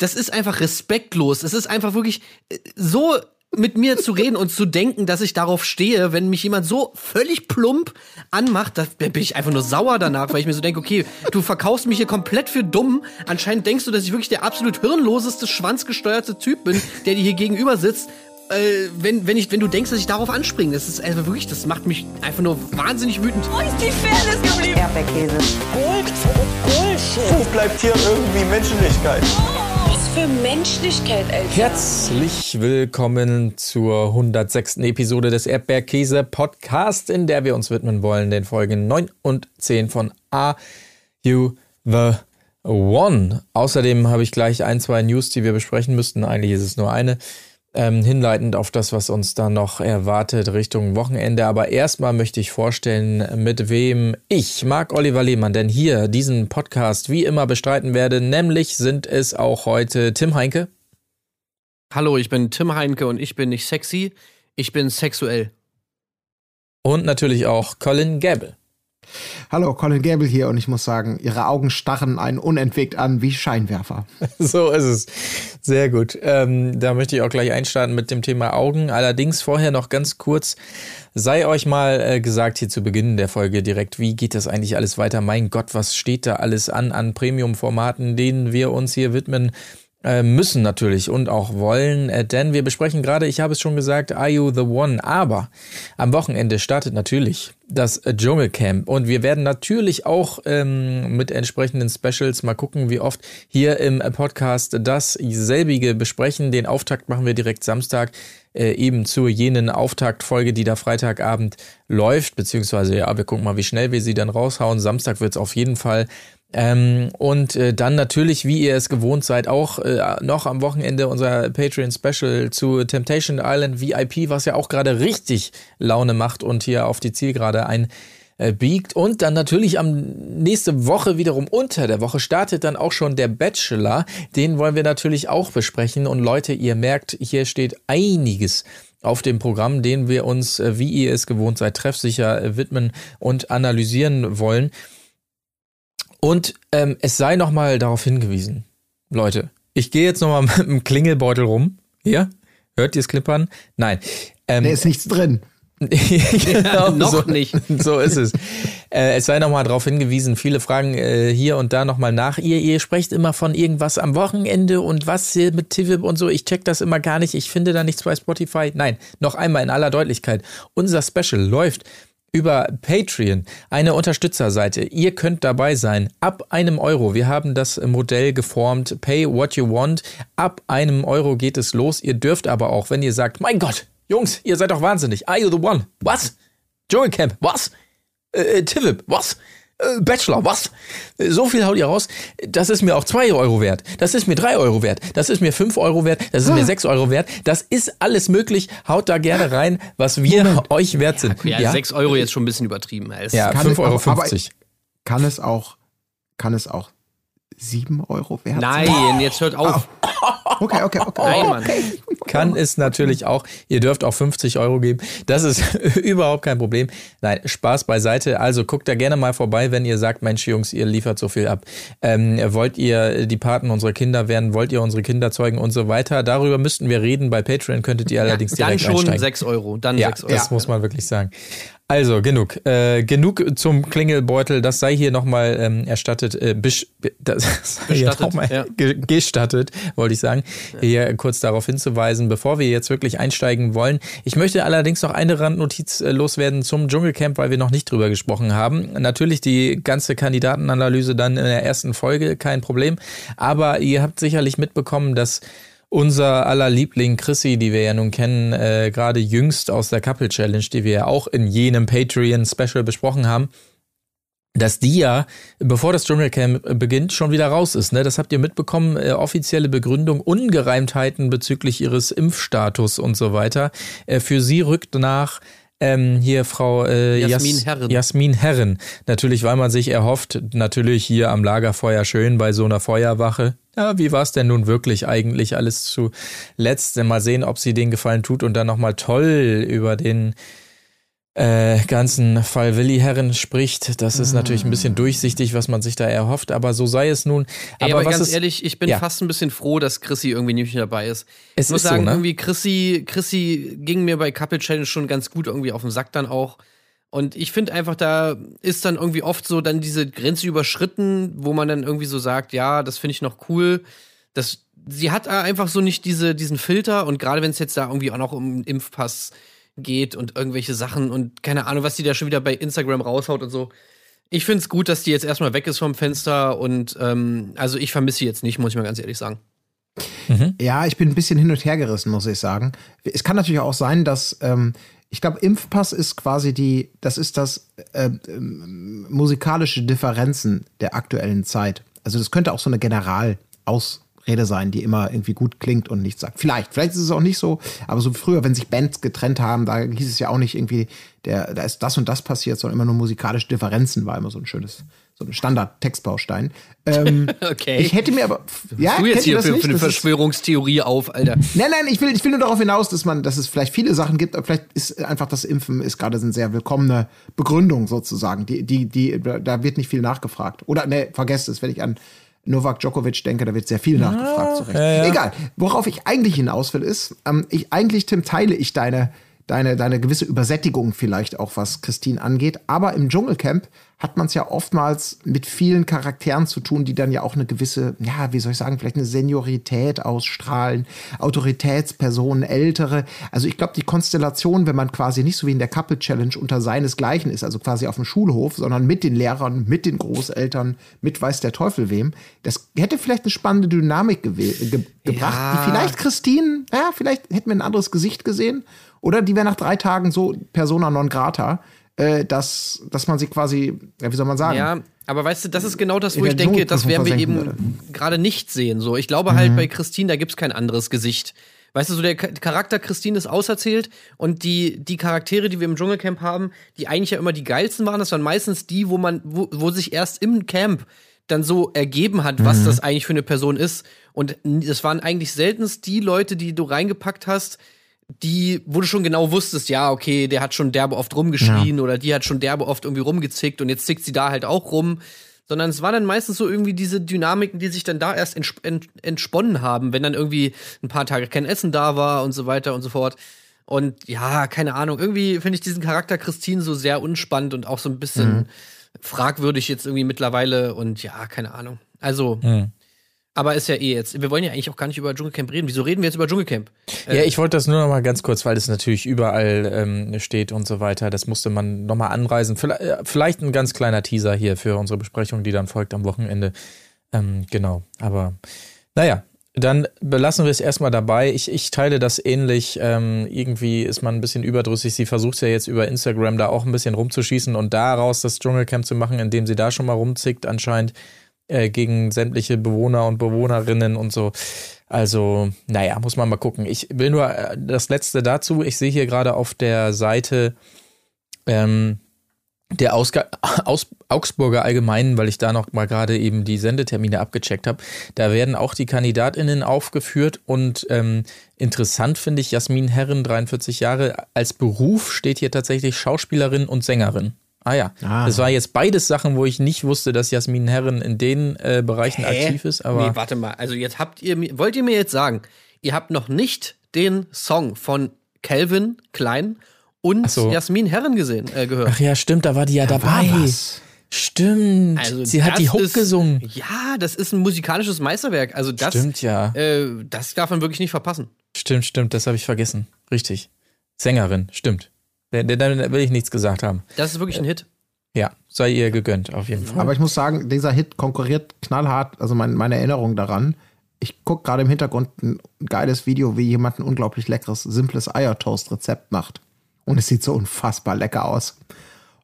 das ist einfach respektlos. Es ist einfach wirklich äh, so mit mir zu reden und zu denken, dass ich darauf stehe, wenn mich jemand so völlig plump anmacht, da bin ich einfach nur sauer danach, weil ich mir so denke, okay, du verkaufst mich hier komplett für dumm. Anscheinend denkst du, dass ich wirklich der absolut hirnloseste, schwanzgesteuerte Typ bin, der dir hier gegenüber sitzt. Äh, wenn, wenn, ich, wenn du denkst, dass ich darauf anspringe, das ist einfach wirklich, das macht mich einfach nur wahnsinnig wütend. Wo ist die Fairness geblieben? Erdbeerkäse. Gold. Bullshit. Wo bleibt hier irgendwie Menschlichkeit? Was für Menschlichkeit, Alter. Herzlich willkommen zur 106. Episode des Erdbeerkäse Podcast, in der wir uns widmen wollen den Folgen 9 und 10 von Are You the One? Außerdem habe ich gleich ein, zwei News, die wir besprechen müssten. Eigentlich ist es nur eine. Ähm, hinleitend auf das, was uns da noch erwartet Richtung Wochenende. Aber erstmal möchte ich vorstellen, mit wem ich, Marc Oliver Lehmann, denn hier diesen Podcast wie immer bestreiten werde. Nämlich sind es auch heute Tim Heinke. Hallo, ich bin Tim Heinke und ich bin nicht sexy, ich bin sexuell. Und natürlich auch Colin Gable. Hallo, Colin Gable hier und ich muss sagen, Ihre Augen starren einen unentwegt an wie Scheinwerfer. So ist es. Sehr gut. Ähm, da möchte ich auch gleich einstarten mit dem Thema Augen. Allerdings vorher noch ganz kurz, sei euch mal äh, gesagt hier zu Beginn der Folge direkt, wie geht das eigentlich alles weiter? Mein Gott, was steht da alles an, an Premium-Formaten, denen wir uns hier widmen? Äh, müssen natürlich und auch wollen, äh, denn wir besprechen gerade, ich habe es schon gesagt, Are You the One? Aber am Wochenende startet natürlich das Dschungelcamp und wir werden natürlich auch ähm, mit entsprechenden Specials mal gucken, wie oft hier im Podcast dasselbige besprechen. Den Auftakt machen wir direkt Samstag äh, eben zu jenen Auftaktfolge, die da Freitagabend läuft, beziehungsweise ja, wir gucken mal, wie schnell wir sie dann raushauen. Samstag wird es auf jeden Fall ähm, und äh, dann natürlich, wie ihr es gewohnt seid, auch äh, noch am Wochenende unser Patreon Special zu Temptation Island VIP, was ja auch gerade richtig Laune macht und hier auf die Zielgerade einbiegt. Und dann natürlich am nächste Woche wiederum unter der Woche startet dann auch schon der Bachelor. Den wollen wir natürlich auch besprechen. Und Leute, ihr merkt, hier steht einiges auf dem Programm, den wir uns, äh, wie ihr es gewohnt seid, treffsicher äh, widmen und analysieren wollen. Und ähm, es sei nochmal darauf hingewiesen, Leute, ich gehe jetzt nochmal mit dem Klingelbeutel rum. Hier, hört ihr es klippern? Nein. Ähm, da ist nichts drin. genau, noch so, nicht. So ist es. Äh, es sei nochmal darauf hingewiesen, viele fragen äh, hier und da nochmal nach. Ihr, ihr sprecht immer von irgendwas am Wochenende und was hier mit Tivip und so. Ich check das immer gar nicht. Ich finde da nichts bei Spotify. Nein, noch einmal in aller Deutlichkeit. Unser Special läuft über Patreon, eine Unterstützerseite. Ihr könnt dabei sein. Ab einem Euro. Wir haben das Modell geformt. Pay what you want. Ab einem Euro geht es los. Ihr dürft aber auch, wenn ihr sagt, mein Gott, Jungs, ihr seid doch wahnsinnig. Are you the one? Was? Dschungelcamp? Was? Äh, Tivip? Was? Äh, Bachelor, was? So viel haut ihr raus. Das ist mir auch zwei Euro wert. Das ist mir drei Euro wert. Das ist mir fünf Euro wert. Das ist mir sechs Euro wert. Das ist alles möglich. Haut da gerne rein, was wir Moment. euch wert sind. Ja, ja, sechs Euro jetzt schon ein bisschen übertrieben. Es ja, fünf Euro. fünfzig. kann es auch, kann es auch sieben Euro wert Nein, sein? jetzt hört auf. Oh. Okay, okay, okay. Nein, Mann. Kann es natürlich auch. Ihr dürft auch 50 Euro geben. Das ist überhaupt kein Problem. Nein, Spaß beiseite. Also guckt da gerne mal vorbei, wenn ihr sagt, Mensch, Jungs, ihr liefert so viel ab. Ähm, wollt ihr die Paten unserer Kinder werden? Wollt ihr unsere Kinder zeugen und so weiter? Darüber müssten wir reden. Bei Patreon könntet ihr allerdings ja, direkt Dann schon einsteigen. 6 Euro. Dann ja, 6 Euro. Das muss man wirklich sagen. Also genug, äh, genug zum Klingelbeutel. Das sei hier nochmal ähm, erstattet, äh, bisch, das Bestattet, noch mal ja. gestattet, wollte ich sagen, ja. hier kurz darauf hinzuweisen, bevor wir jetzt wirklich einsteigen wollen. Ich möchte allerdings noch eine Randnotiz äh, loswerden zum Dschungelcamp, weil wir noch nicht drüber gesprochen haben. Natürlich die ganze Kandidatenanalyse dann in der ersten Folge, kein Problem. Aber ihr habt sicherlich mitbekommen, dass unser aller Liebling Chrissy, die wir ja nun kennen, äh, gerade jüngst aus der Couple Challenge, die wir ja auch in jenem Patreon-Special besprochen haben, dass die ja, bevor das Dschungelcamp beginnt, schon wieder raus ist. Ne? Das habt ihr mitbekommen, äh, offizielle Begründung, Ungereimtheiten bezüglich ihres Impfstatus und so weiter. Äh, für sie rückt nach ähm, hier Frau äh, Jasmin Jas Herren. Jasmin Herren. Natürlich, weil man sich erhofft, natürlich hier am Lagerfeuer schön bei so einer Feuerwache. Ja, wie war es denn nun wirklich eigentlich alles zuletzt? Mal sehen, ob sie den Gefallen tut und dann nochmal toll über den äh, ganzen Fall Willi-Herren spricht. Das ist natürlich ein bisschen durchsichtig, was man sich da erhofft, aber so sei es nun. Ey, Aber, aber was ganz ist, ehrlich, ich bin Ja. fast ein bisschen froh, dass Chrissy irgendwie nicht mehr dabei ist. Es ich muss ist so, sagen, ne? irgendwie Chrissy, Chrissy ging mir bei Couple Challenge schon ganz gut irgendwie auf den Sack dann auch. Und ich finde einfach, da ist dann irgendwie oft so dann diese Grenze überschritten, wo man dann irgendwie so sagt, ja, das finde ich noch cool. Das, sie hat einfach so nicht diese, diesen Filter und gerade wenn es jetzt da irgendwie auch noch um einen Impfpass geht und irgendwelche Sachen und keine Ahnung, was die da schon wieder bei Instagram raushaut und so. Ich finde es gut, dass die jetzt erstmal weg ist vom Fenster und ähm, also ich vermisse sie jetzt nicht, muss ich mal ganz ehrlich sagen. Ja, ich bin ein bisschen hin und her gerissen, muss ich sagen. Es kann natürlich auch sein, dass ähm, ich glaube, Impfpass ist quasi die, das ist das äh, ähm, musikalische Differenzen der aktuellen Zeit. Also das könnte auch so eine Generalausrede sein, die immer irgendwie gut klingt und nichts sagt. Vielleicht, vielleicht ist es auch nicht so, aber so früher, wenn sich Bands getrennt haben, da hieß es ja auch nicht irgendwie, der, da ist das und das passiert, sondern immer nur musikalische Differenzen war immer so ein schönes, so ein Standard-Textbaustein. Ähm, Okay. Ich hätte mir aber, ja, du jetzt hier für, für eine Das ist- Verschwörungstheorie auf, Alter. Nein, nein, ich will, ich will nur darauf hinaus, dass man, dass es vielleicht viele Sachen gibt, aber vielleicht ist einfach das Impfen ist gerade eine sehr willkommene Begründung sozusagen. Die, die, die, da wird nicht viel nachgefragt. Oder ne, vergesst es, wenn ich an Novak Djokovic denke, da wird sehr viel nachgefragt. Zurecht. Egal. Worauf ich eigentlich hinaus will, ist, ähm, ich eigentlich, Tim, teile ich deine, deine, deine gewisse Übersättigung vielleicht auch, was Christine angeht. Aber im Dschungelcamp hat man es ja oftmals mit vielen Charakteren zu tun, die dann ja auch eine gewisse, ja, wie soll ich sagen, vielleicht eine Seniorität ausstrahlen, Autoritätspersonen, ältere. Also ich glaube, die Konstellation, wenn man quasi nicht so wie in der Couple Challenge unter seinesgleichen ist, also quasi auf dem Schulhof, sondern mit den Lehrern, mit den Großeltern, mit weiß der Teufel wem, das hätte vielleicht eine spannende Dynamik ge gebracht, Ja. die vielleicht Christine, ja, vielleicht hätten wir ein anderes Gesicht gesehen. Oder die wäre nach drei Tagen so persona non grata, äh, dass, dass man sie quasi, ja, wie soll man sagen? Ja, aber weißt du, das ist genau das, wo ich denke, das werden wir eben gerade nicht sehen. So, ich glaube Mhm. halt bei Christine, da gibt's kein anderes Gesicht. Weißt du, so der Cha- Charakter Christine ist auserzählt und die, die Charaktere, die wir im Dschungelcamp haben, die eigentlich ja immer die geilsten waren, das waren meistens die, wo man, wo, wo sich erst im Camp dann so ergeben hat, Mhm. was das eigentlich für eine Person ist. Und das waren eigentlich seltenst die Leute, die du reingepackt hast, die, wo du schon genau wusstest, ja, okay, der hat schon derbe oft rumgeschrien oder die hat schon derbe oft irgendwie rumgezickt und jetzt zickt sie da halt auch rum. Sondern es war dann meistens so irgendwie diese Dynamiken, die sich dann da erst entsp ent entsponnen haben, wenn dann irgendwie ein paar Tage kein Essen da war und so weiter und so fort. Und ja, keine Ahnung, irgendwie finde ich diesen Charakter Christine so sehr unspannend und auch so ein bisschen fragwürdig jetzt irgendwie mittlerweile und ja, keine Ahnung. Also, aber ist ja eh jetzt. Wir wollen ja eigentlich auch gar nicht über Dschungelcamp reden. Wieso reden wir jetzt über Dschungelcamp? Ja, ich wollte das nur noch mal ganz kurz, weil es natürlich überall ähm, steht und so weiter. Das musste man noch mal anreisen. Vielleicht, äh, vielleicht ein ganz kleiner Teaser hier für unsere Besprechung, die dann folgt am Wochenende. Ähm, genau, aber naja, dann belassen wir es erstmal dabei. Ich, ich teile das ähnlich. Ähm, irgendwie ist man ein bisschen überdrüssig. Sie versucht ja jetzt über Instagram da auch ein bisschen rumzuschießen und daraus das Dschungelcamp zu machen, indem sie da schon mal rumzickt anscheinend äh, gegen sämtliche Bewohner und Bewohnerinnen und so. Also, naja, muss man mal gucken. Ich will nur äh, das Letzte dazu. Ich sehe hier gerade auf der Seite ähm, der Ausga Aus Augsburger Allgemeinen, weil ich da noch mal gerade eben die Sendetermine abgecheckt habe. Da werden auch die KandidatInnen aufgeführt und ähm, interessant finde ich Jasmin Herren, 43 Jahre, als Beruf steht hier tatsächlich Schauspielerin und Sängerin. Ah ja, Ah. das war jetzt beides Sachen, wo ich nicht wusste, dass Jasmin Herren in den äh, Bereichen aktiv ist, aber nee, warte mal. Also jetzt habt ihr mir, wollt ihr mir jetzt sagen, ihr habt noch nicht den Song von Calvin Klein und so. Jasmin Herren gesehen, äh, gehört? Ach ja, stimmt, da war die ja dabei. was. Stimmt. Also Sie hat die Hook ist- gesungen. Ja, das ist ein musikalisches Meisterwerk. Also das, Stimmt, ja. äh, das darf man wirklich nicht verpassen. Stimmt, stimmt, das habe ich vergessen. Richtig. Sängerin, stimmt. Da da- da will ich nichts gesagt haben. Das ist wirklich ein Hit. Ja, sei ihr gegönnt, auf jeden Fall. Aber ich muss sagen, dieser Hit konkurriert knallhart, also mein, meine Erinnerung daran. Ich gucke gerade im Hintergrund ein geiles Video, wie jemand ein unglaublich leckeres, simples Eiertoast-Rezept macht. Und es sieht so unfassbar lecker aus.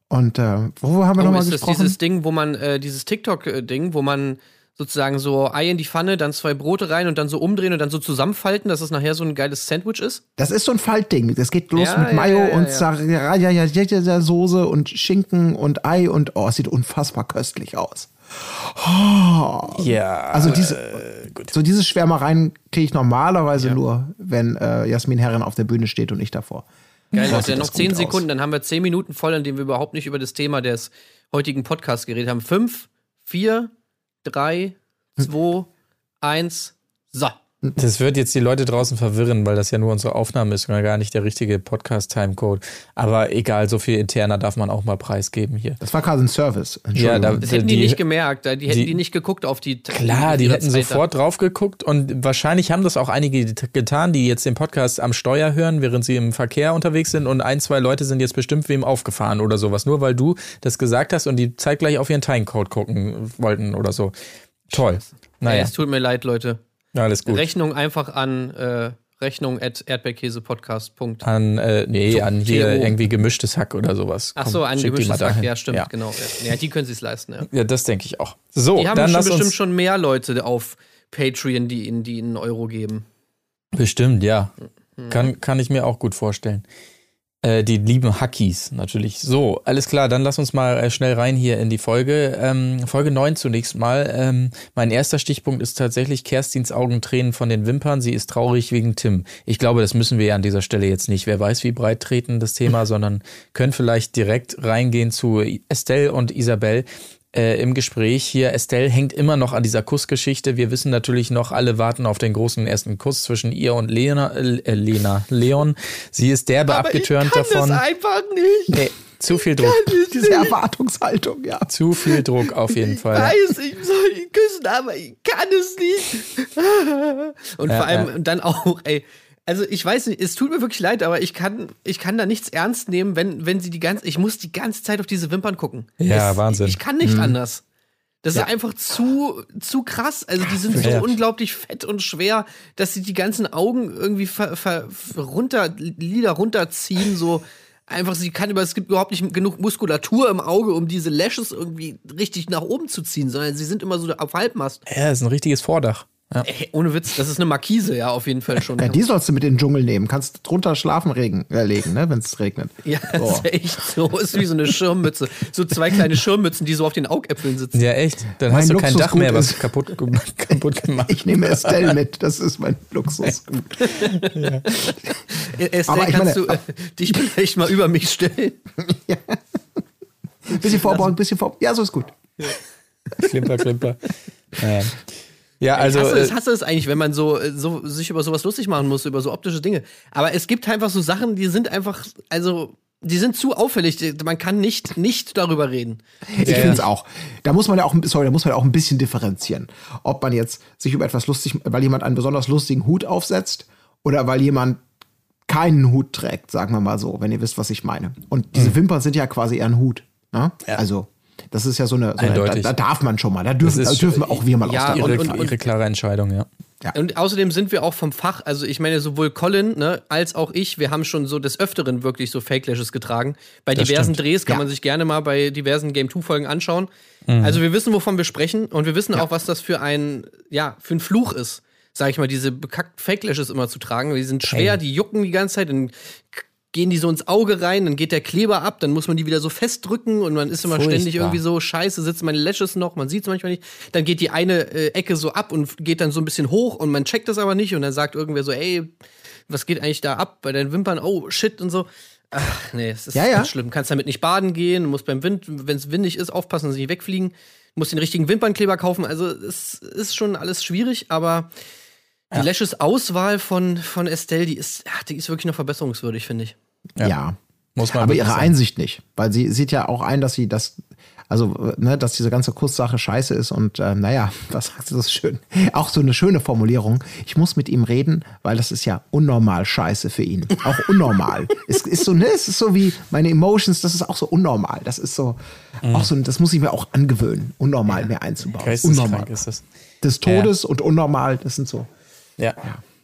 Und äh, wo haben wir Oh, nochmal ist das gesprochen? dieses Ding, wo man, äh, dieses TikTok-Ding, wo man sozusagen so Ei in die Pfanne, dann zwei Brote rein und dann so umdrehen und dann so zusammenfalten, dass es nachher so ein geiles Sandwich ist? Das ist so ein Faltding. Das geht los Ja, mit ja, Mayo ja, ja, und ja. ja, Soße und Schinken und Ei und oh, es sieht unfassbar köstlich aus. ja, Also diese, so diese Schwärmereien kriege ich normalerweise nur, wenn äh, Jasmin Herren auf der Bühne steht und ich davor. Geil, Leute, noch zehn gut aus. Sekunden, dann haben wir zehn Minuten voll, in denen wir überhaupt nicht über das Thema des heutigen Podcasts geredet haben. Fünf, vier, drei, zwei, eins, so. Das wird jetzt die Leute draußen verwirren, weil das ja nur unsere Aufnahme ist und gar nicht der richtige Podcast-Timecode. Aber egal, so viel interner darf man auch mal preisgeben hier. Das war quasi ein Service. Ja, da, Das hätten die, die- nicht gemerkt, die hätten die- die, nicht geguckt auf die Klar, die hätten Zeit sofort drauf geguckt und wahrscheinlich haben das auch einige getan, die jetzt den Podcast am Steuer hören, während sie im Verkehr unterwegs sind und ein, zwei Leute sind jetzt bestimmt wem aufgefahren oder sowas, nur weil du das gesagt hast und die zeitgleich auf ihren Timecode gucken wollten oder so. Toll. Naja, es tut mir leid, Leute. Alles gut. Rechnung einfach an äh, Rechnung at erdbeerkäsepodcast. An, äh, nee, an hier TO. irgendwie gemischtes Hack oder sowas. Ach Komm, so, an die mal gemischtes Hack. Ja, stimmt, Ja. genau. Ja, die können sich leisten, ja. Ja, das denke ich auch. So, Die haben dann schon bestimmt schon mehr Leute auf Patreon, die ihnen, die ihnen einen Euro geben. Bestimmt, ja. Mhm. Kann, kann ich mir auch gut vorstellen. Äh, die lieben Hackies natürlich. So, alles klar, dann lass uns mal äh, schnell rein hier in die Folge. Ähm, Folge 9 zunächst mal. Ähm, mein erster Stichpunkt ist tatsächlich Kerstins Augentränen von den Wimpern. Sie ist traurig wegen Tim. Ich glaube, das müssen wir ja an dieser Stelle jetzt nicht. Wer weiß, wie breit treten das Thema, sondern können vielleicht direkt reingehen zu Estelle und Isabel äh, im Gespräch hier. Estelle hängt immer noch an dieser Kussgeschichte. Wir wissen natürlich noch, alle warten auf den großen ersten Kuss zwischen ihr und Lena, äh, Lena Leon. Sie ist derbe abgetürnt davon. einfach nicht. Nee, zu viel Druck. Diese Erwartungshaltung, ja. Zu viel Druck auf jeden Fall. weiß, ich soll ihn küssen, aber ich kann es nicht. Und Ja, vor allem ja. dann auch, ey, also ich weiß nicht, es tut mir wirklich leid, aber ich kann, ich kann da nichts ernst nehmen, wenn, wenn sie die ganze, ich muss die ganze Zeit auf diese Wimpern gucken. Ja, es, Wahnsinn. Ich kann nicht anders. Das ist einfach zu, zu krass. Also die sind so Ja. unglaublich fett und schwer, dass sie die ganzen Augen irgendwie ver, ver, runter, Lider runterziehen, so einfach, sie kann über, es gibt überhaupt nicht genug Muskulatur im Auge, um diese Lashes irgendwie richtig nach oben zu ziehen, sondern sie sind immer so auf Halbmast. Ja, ist ein richtiges Vordach. Ja. Ey, ohne Witz, das ist eine Markise, ja, auf jeden Fall schon. Ja, die sollst du mit in den Dschungel nehmen. Kannst drunter schlafen regen, äh, legen, ne, wenn es regnet. Ja, das ist echt so. Ist wie so eine Schirmmütze. So zwei kleine Schirmmützen, die so auf den Augäpfeln sitzen. Ja, echt. Dann Mein hast du kein Dach mehr, was kaputt, kaputt gemacht. Ich nehme Estelle mit, das ist mein Luxusgut. Estelle, Aber ich kannst meine- du äh, dich vielleicht mal über mich stellen? Bisschen vorbeugen, bisschen vor. Ja, so ist gut. Klimper, klimper. Ja, ja also. ich hasse, es, äh, hasse es eigentlich, wenn man so, äh, so sich über sowas lustig machen muss, über so optische Dinge. Aber es gibt einfach so Sachen, die sind einfach, also, die sind zu auffällig. Man kann nicht, nicht darüber reden. Ich finde es auch. Da muss man ja auch, ein- sorry, da muss man ja auch ein bisschen differenzieren. Ob man jetzt sich über etwas lustig, weil jemand einen besonders lustigen Hut aufsetzt oder weil jemand keinen Hut trägt, sagen wir mal so, wenn ihr wisst, was ich meine. Und diese Wimpern sind ja quasi eher ein Hut. Ne? Also, das ist ja so eine, so eine da, da darf man schon mal, da dürfen, Das da dürfen auch wir mal Ja, aus der und- ihre, und- fallen. ihre klare Entscheidung, ja. Und außerdem sind wir auch vom Fach, also ich meine, sowohl Colin ne, als auch ich, wir haben schon so des Öfteren wirklich so Fake-Lashes getragen. Bei Das diversen stimmt. Drehs kann Ja. man sich gerne mal bei diversen Game 2-Folgen anschauen. Mhm. Also wir wissen, wovon wir sprechen und wir wissen auch, was das für ein, ja, für ein Fluch ist, sag ich mal, diese bekackten Fake-Lashes immer zu tragen. Die sind schwer, Ey. die jucken die ganze Zeit, dann gehen die so ins Auge rein, dann geht der Kleber ab, dann muss man die wieder so festdrücken und man ist immer Furchtbar. ständig irgendwie so, scheiße, sitzen meine Lashes noch, man sieht es manchmal nicht. Dann geht die eine äh, Ecke so ab und geht dann so ein bisschen hoch und man checkt das aber nicht und dann sagt irgendwer so, ey, was geht eigentlich da ab bei deinen Wimpern? Oh, shit und so. Ach, nee, es ist Ja, ja. schlimm. Kannst damit nicht baden gehen, musst beim Wind, wenn es windig ist, aufpassen, dass sie nicht wegfliegen. Musst den richtigen Wimpernkleber kaufen. Also es ist schon alles schwierig, aber die Lashes-Auswahl von, von Estelle, die ist, ja, die ist wirklich noch verbesserungswürdig, finde ich. Ja. Muss man Aber ihre sagen. Einsicht nicht, weil sie sieht ja auch ein, dass sie das, also, ne, dass diese ganze Kusssache scheiße ist und, äh, naja, was sagt sie das schön? Auch so eine schöne Formulierung. Ich muss mit ihm reden, weil das ist ja unnormal scheiße für ihn. Auch unnormal. es ist so, ne, es ist so wie meine Emotions, das ist auch so unnormal. Das ist so, auch so, das muss ich mir auch angewöhnen, unnormal mehr einzubauen. Unnormal. ist das. Des Todes und unnormal, das sind so. Ja.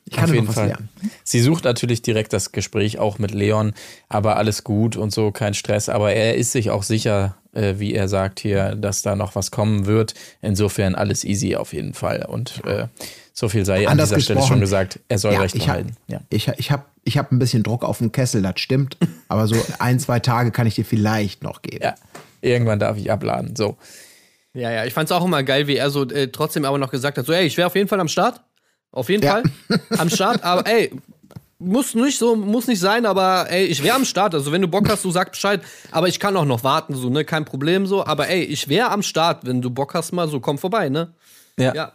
Ich kann Auf noch jeden was Fall. lernen. Sie sucht natürlich direkt das Gespräch auch mit Leon, aber alles gut und so, kein Stress. Aber er ist sich auch sicher, äh, wie er sagt hier, dass da noch was kommen wird. Insofern alles easy auf jeden Fall. Und äh, so viel sei an Anders dieser Stelle schon gesagt. Er soll Recht ich hab, behalten. Ja. Ich, ich habe ich hab ein bisschen Druck auf den Kessel, das stimmt. Aber so ein, zwei Tage kann ich dir vielleicht noch geben. ja, irgendwann darf ich abladen. So. Ja, ja, ich fand's auch immer geil, wie er so äh, trotzdem aber noch gesagt hat, so, ey, ich wäre auf jeden Fall am Start. Auf jeden Ja. Fall am Start, aber ey, muss nicht so, muss nicht sein, aber ey, ich wäre am Start. Also wenn du Bock hast, du sag Bescheid. Aber ich kann auch noch warten, so, ne? Kein Problem so. Aber ey, ich wäre am Start, wenn du Bock hast, mal so, komm vorbei, ne? Ja. Ja.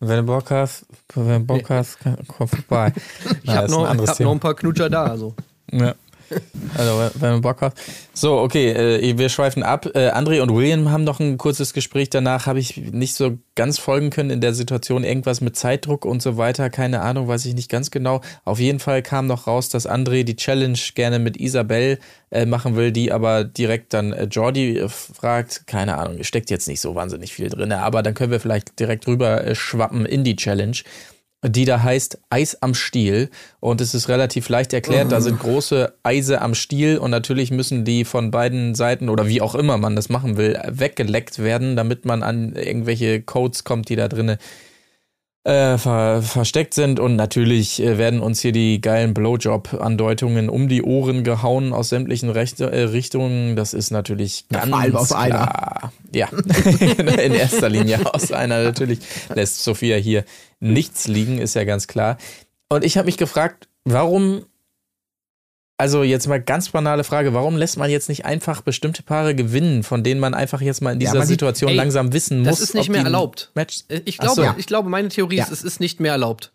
Wenn du Bock hast, wenn du Bock hast, komm vorbei. Ich hab, noch, ich hab noch ein paar Knutscher da, also. Ja. Also, wenn- du Bock hast. So, okay, äh, wir schweifen ab. Äh, André und William haben noch ein kurzes Gespräch. Danach habe ich nicht so ganz folgen können in der Situation. Irgendwas mit Zeitdruck und so weiter. Keine Ahnung, weiß ich nicht ganz genau. Auf jeden Fall kam noch raus, dass André die Challenge gerne mit Isabel äh, machen will, die aber direkt dann äh, Jordi äh, fragt. Keine Ahnung, steckt jetzt nicht so wahnsinnig viel drin. Aber dann können wir vielleicht direkt rüber äh, schwappen in die Challenge die da heißt Eis am Stiel. Und es ist relativ leicht erklärt. Da sind große Eise am Stiel und natürlich müssen die von beiden Seiten oder wie auch immer man das machen will, weggeleckt werden, damit man an irgendwelche Codes kommt, die da drinnen äh, ver versteckt sind. Und natürlich äh, werden uns hier die geilen Blowjob-Andeutungen um die Ohren gehauen aus sämtlichen Recht äh, Richtungen. Das ist natürlich Ja, ganz allem aus einer. klar. Ja, in erster Linie aus einer. Natürlich lässt Sophia hier nichts liegen, ist ja ganz klar. Und ich habe mich gefragt, warum, also jetzt mal ganz banale Frage, warum lässt man jetzt nicht einfach bestimmte Paare gewinnen, von denen man einfach jetzt mal in dieser sieht- Situation ey, langsam wissen muss, Das ist nicht ob mehr erlaubt. Match Äh, Ich Ach so. glaube, ich glaube, meine Theorie ist, Ja. es ist nicht mehr erlaubt.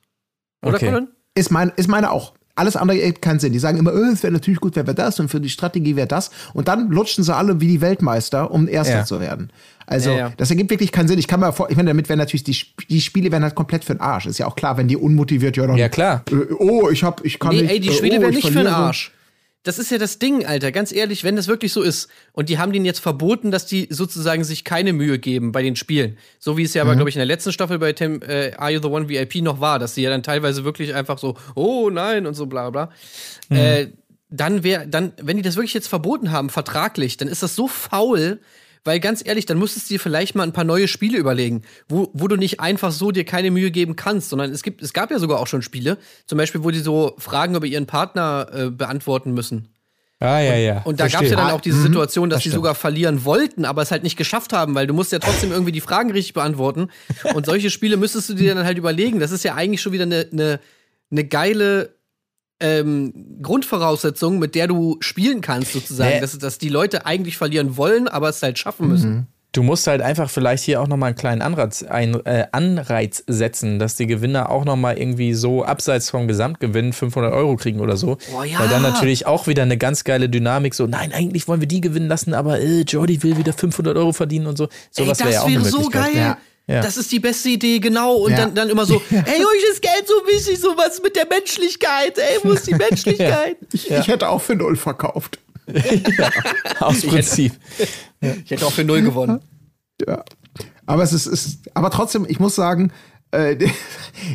Oder, Okay. Colin? Ist, mein, ist meine auch. Alles andere ergibt keinen Sinn. Die sagen immer, äh, es wäre natürlich gut, wenn wir das und für die Strategie wäre das. Und dann lutschen sie alle wie die Weltmeister, um Erster Ja. zu werden. Also, Ja, ja. das ergibt wirklich keinen Sinn. Ich kann mir vor, ich meine, damit wären natürlich die, die Spiele wären halt komplett für den Arsch. Ist ja auch klar, wenn die unmotiviert, ja dann. Ja, klar. Äh, oh, ich hab, ich kann Nee, nicht. ey, die äh, Spiele oh, wären ich nicht für den verliere. Arsch. Das ist ja das Ding, Alter. Ganz ehrlich, wenn das wirklich so ist und die haben denen jetzt verboten, dass die sozusagen sich keine Mühe geben bei den Spielen. So wie es ja aber, glaube ich, in der letzten Staffel bei Tim, äh, Are You the One VIP noch war, dass sie ja dann teilweise wirklich einfach so, oh nein und so bla bla. Äh, dann wäre, dann, wenn die das wirklich jetzt verboten haben, vertraglich, dann ist das so faul, weil ganz ehrlich, dann müsstest du dir vielleicht mal ein paar neue Spiele überlegen, wo, wo du nicht einfach so dir keine Mühe geben kannst, sondern es gibt, es gab ja sogar auch schon Spiele, zum Beispiel, wo die so Fragen über ihren Partner äh, beantworten müssen. Ah, ja, ja. Und da gab es ja dann auch diese Situation, dass das die sogar verlieren wollten, aber es halt nicht geschafft haben, weil du musst ja trotzdem irgendwie die Fragen richtig beantworten. Und solche Spiele müsstest du dir dann halt überlegen. Das ist ja eigentlich schon wieder eine ne, ne geile ähm, Grundvoraussetzung, mit der du spielen kannst, sozusagen. Nee. Dass, dass die Leute eigentlich verlieren wollen, aber es halt schaffen müssen. Du musst halt einfach vielleicht hier auch nochmal einen kleinen Anreiz, ein, äh, Anreiz setzen, dass die Gewinner auch nochmal irgendwie so abseits vom Gesamtgewinn 500 Euro kriegen oder so. Oh ja. Weil dann natürlich auch wieder eine ganz geile Dynamik so, nein, eigentlich wollen wir die gewinnen lassen, aber äh, Jordi will wieder 500 Euro verdienen und so. Ey, Sowas das wäre ja auch eine so geil. Ja. Ja. Das ist die beste Idee, genau. Und Ja. dann, dann immer so, ey, euch ist Geld so wichtig, sowas mit der Menschlichkeit. Ey, wo ist die Menschlichkeit? Ich, ich hätte auch für null verkauft. Aus Prinzip. Ich hätte auch für null gewonnen. Ja. Aber es ist, ist aber trotzdem, ich muss sagen, äh,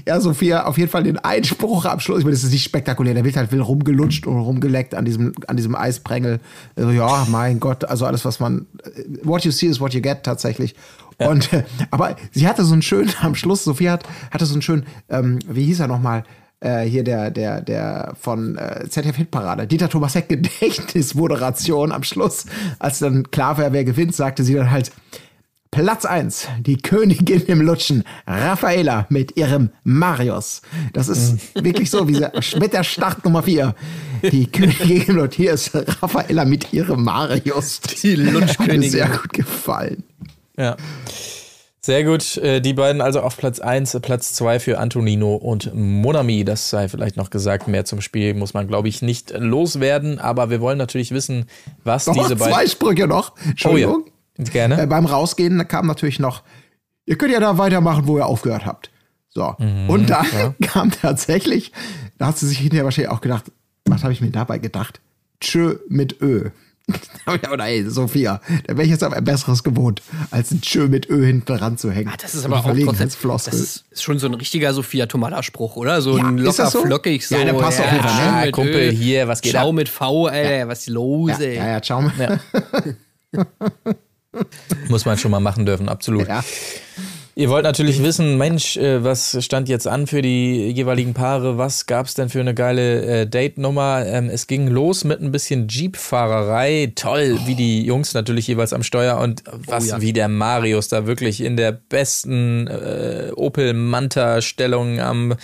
ja, Sophia, auf jeden Fall den Einspruch am Schluss. Ich meine, das ist nicht spektakulär. Der wird halt will rumgelutscht und rumgeleckt an diesem, an diesem Eisprengel. Also, ja, mein Gott, also alles, was man, äh, what you see is what you get tatsächlich. Und, äh, aber sie hatte so einen schönen, am Schluss, Sophia hat, hatte so einen schönen, ähm, wie hieß er nochmal? Äh, hier der, der, der von äh, ZDF Hitparade, Dieter Thomas Heck Gedächtnismoderation am Schluss, als dann klar war, wer gewinnt, sagte sie dann halt, Platz 1, die Königin im Lutschen, Raffaela mit ihrem Marius. Das ist wirklich so, wie sie, mit der Start Nummer 4. Die Königin im Lutschen, hier ist Raffaela mit ihrem Marius. Die Hat mir Lutschkönigin. sehr gut gefallen. Ja. Sehr gut. Äh, Die beiden also auf Platz 1, Platz 2 für Antonino und Monami. Das sei vielleicht noch gesagt. Mehr zum Spiel muss man, glaube ich, nicht loswerden. Aber wir wollen natürlich wissen, was Noch diese zwei beiden. Sprüche noch. Entschuldigung. Oh ja. Gerne. Äh, beim Rausgehen kam natürlich noch, ihr könnt ja da weitermachen, wo ihr aufgehört habt. So. Mhm, Und dann kam tatsächlich, da hat sie sich hinterher wahrscheinlich auch gedacht, was habe ich mir dabei gedacht? Tschö mit Ö. Oder ey, Sophia, da wäre ich jetzt aber ein besseres gewohnt, als ein Tschö mit Ö hinten ranzuhängen. Ah, das ist aber auch trotzdem, Verlegenheitsfloskel. das ist, schon so ein richtiger Sophia Tomala-Spruch, oder? So Ja, ein ist locker das so? flockig so. Ja, der passt auf jeden Fall, ne? Kumpel, Ö. hier, was geht Schau ab? mit V, Alter, was ist los, ja, ey? ja, ja, schau mal. Muss man schon mal machen dürfen, absolut. Ja. Ihr wollt natürlich wissen, Mensch, äh, was stand jetzt an für die jeweiligen Paare? Was gab's denn für eine geile äh, Date-Nummer? Ähm, es ging los mit ein bisschen Jeep-Fahrerei. Toll, wie die Jungs natürlich jeweils am Steuer und was ja. wie der Marius da wirklich in der besten äh, Opel Manta-Stellung am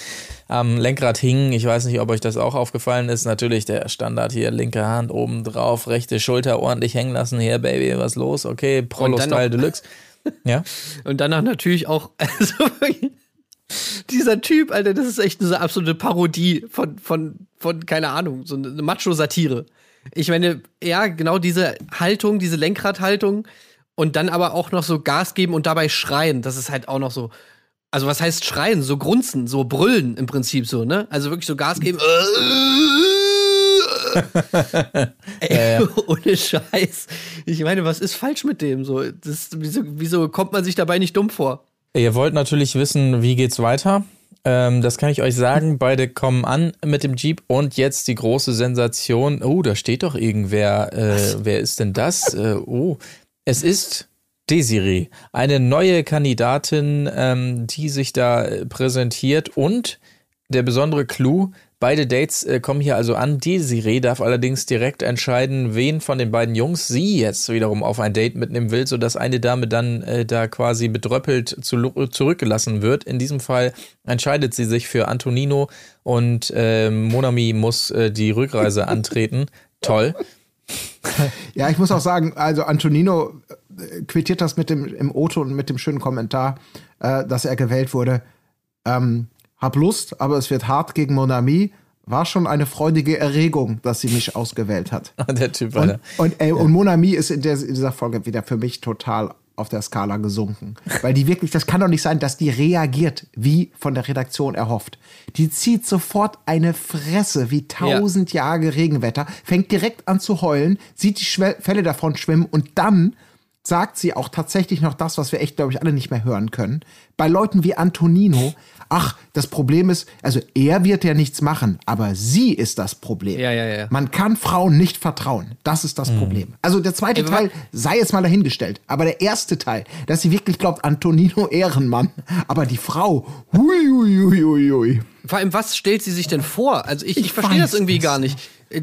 am Lenkrad hing. Ich weiß nicht, ob euch das auch aufgefallen ist. Natürlich der Standard hier, linke Hand oben drauf, rechte Schulter ordentlich hängen lassen. Hier, Baby, was los? Okay, Prolo-Style noch- Deluxe. Ja. Und danach natürlich auch, also dieser Typ, Alter, das ist echt eine absolute Parodie von, von, von, keine Ahnung, so eine Macho-Satire. Ich meine, ja, genau diese Haltung, diese Lenkradhaltung und dann aber auch noch so Gas geben und dabei schreien, das ist halt auch noch so. Also, was heißt schreien? So grunzen, so brüllen im Prinzip so, ne? Also wirklich so Gas geben. Ey, ohne Scheiß. Ich meine, was ist falsch mit dem? So, das, wieso, wieso kommt man sich dabei nicht dumm vor? Ihr wollt natürlich wissen, wie geht's weiter? Ähm, das kann ich euch sagen. Beide kommen an mit dem Jeep und jetzt die große Sensation. Oh, da steht doch irgendwer. Äh, wer ist denn das? Äh, oh, es ist Desiree, eine neue Kandidatin, ähm, die sich da präsentiert und der besondere Clou, beide Dates äh, kommen hier also an. Desiree darf allerdings direkt entscheiden, wen von den beiden Jungs sie jetzt wiederum auf ein Date mitnehmen will, sodass eine Dame dann äh, da quasi bedröppelt zu, zurückgelassen wird. In diesem Fall entscheidet sie sich für Antonino und äh, Monami muss äh, die Rückreise antreten. Toll. Ja, ich muss auch sagen, also Antonino äh, quittiert das mit dem im Auto und mit dem schönen Kommentar, äh, dass er gewählt wurde. Ähm, hab Lust, aber es wird hart gegen Monami. War schon eine freudige Erregung, dass sie mich ausgewählt hat. Der Typ, Und, Alter. und, äh, und Monami ist in, der, in dieser Folge wieder für mich total auf der Skala gesunken. Weil die wirklich, das kann doch nicht sein, dass die reagiert, wie von der Redaktion erhofft. Die zieht sofort eine Fresse wie tausend Jahre Regenwetter, fängt direkt an zu heulen, sieht die Schwell Fälle davon schwimmen und dann sagt sie auch tatsächlich noch das, was wir echt, glaube ich, alle nicht mehr hören können. Bei Leuten wie Antonino, ach, das Problem ist, also er wird ja nichts machen, aber sie ist das Problem. Ja, ja, ja. Man kann Frauen nicht vertrauen. Das ist das Problem. Also der zweite Ey, Teil sei jetzt mal dahingestellt. Aber der erste Teil, dass sie wirklich glaubt, Antonino Ehrenmann. Aber die Frau, hui, hui, hui, hui, hui. Vor allem, was stellt sie sich denn vor? Also ich, ich, Ich verstehe das irgendwie es gar nicht.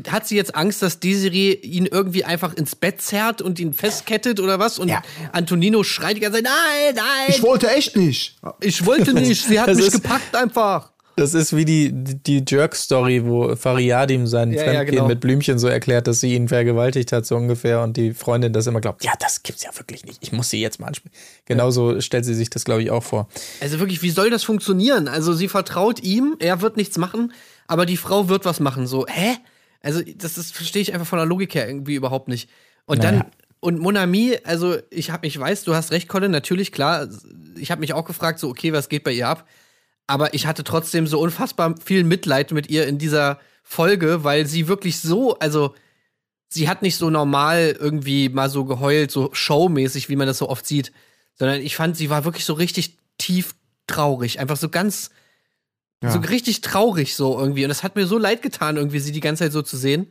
Hat sie jetzt Angst, dass Desiree ihn irgendwie einfach ins Bett zerrt und ihn festkettet oder was? Und Ja. Antonino schreit die ganze Zeit, nein, nein, Ich wollte echt nicht. ich wollte nicht, sie hat Das mich ist- gepackt einfach. Das ist wie die, die Jerk-Story, wo Fariadim sein Ja, ja, Fremdgehen genau. mit Blümchen so erklärt, dass sie ihn vergewaltigt hat, so ungefähr, und die Freundin das immer glaubt. Ja, das gibt's ja wirklich nicht. Ich muss sie jetzt mal ansprechen. Genauso stellt sie sich das, glaube ich, auch vor. Also wirklich, wie soll das funktionieren? Also sie vertraut ihm, er wird nichts machen, aber die Frau wird was machen. So, hä? Also das, das verstehe ich einfach von der Logik her irgendwie überhaupt nicht. Und dann, Naja. und Monami, also ich habe, ich weiß, du hast recht, Colin, natürlich, klar. Ich habe mich auch gefragt, so, okay, was geht bei ihr ab? Aber ich hatte trotzdem so unfassbar viel Mitleid mit ihr in dieser Folge, weil sie wirklich so, also sie hat nicht so normal irgendwie mal so geheult, so showmäßig, wie man das so oft sieht, sondern ich fand, sie war wirklich so richtig tief traurig, einfach so ganz, Ja. so richtig traurig so irgendwie. Und das hat mir so leid getan, irgendwie sie die ganze Zeit so zu sehen.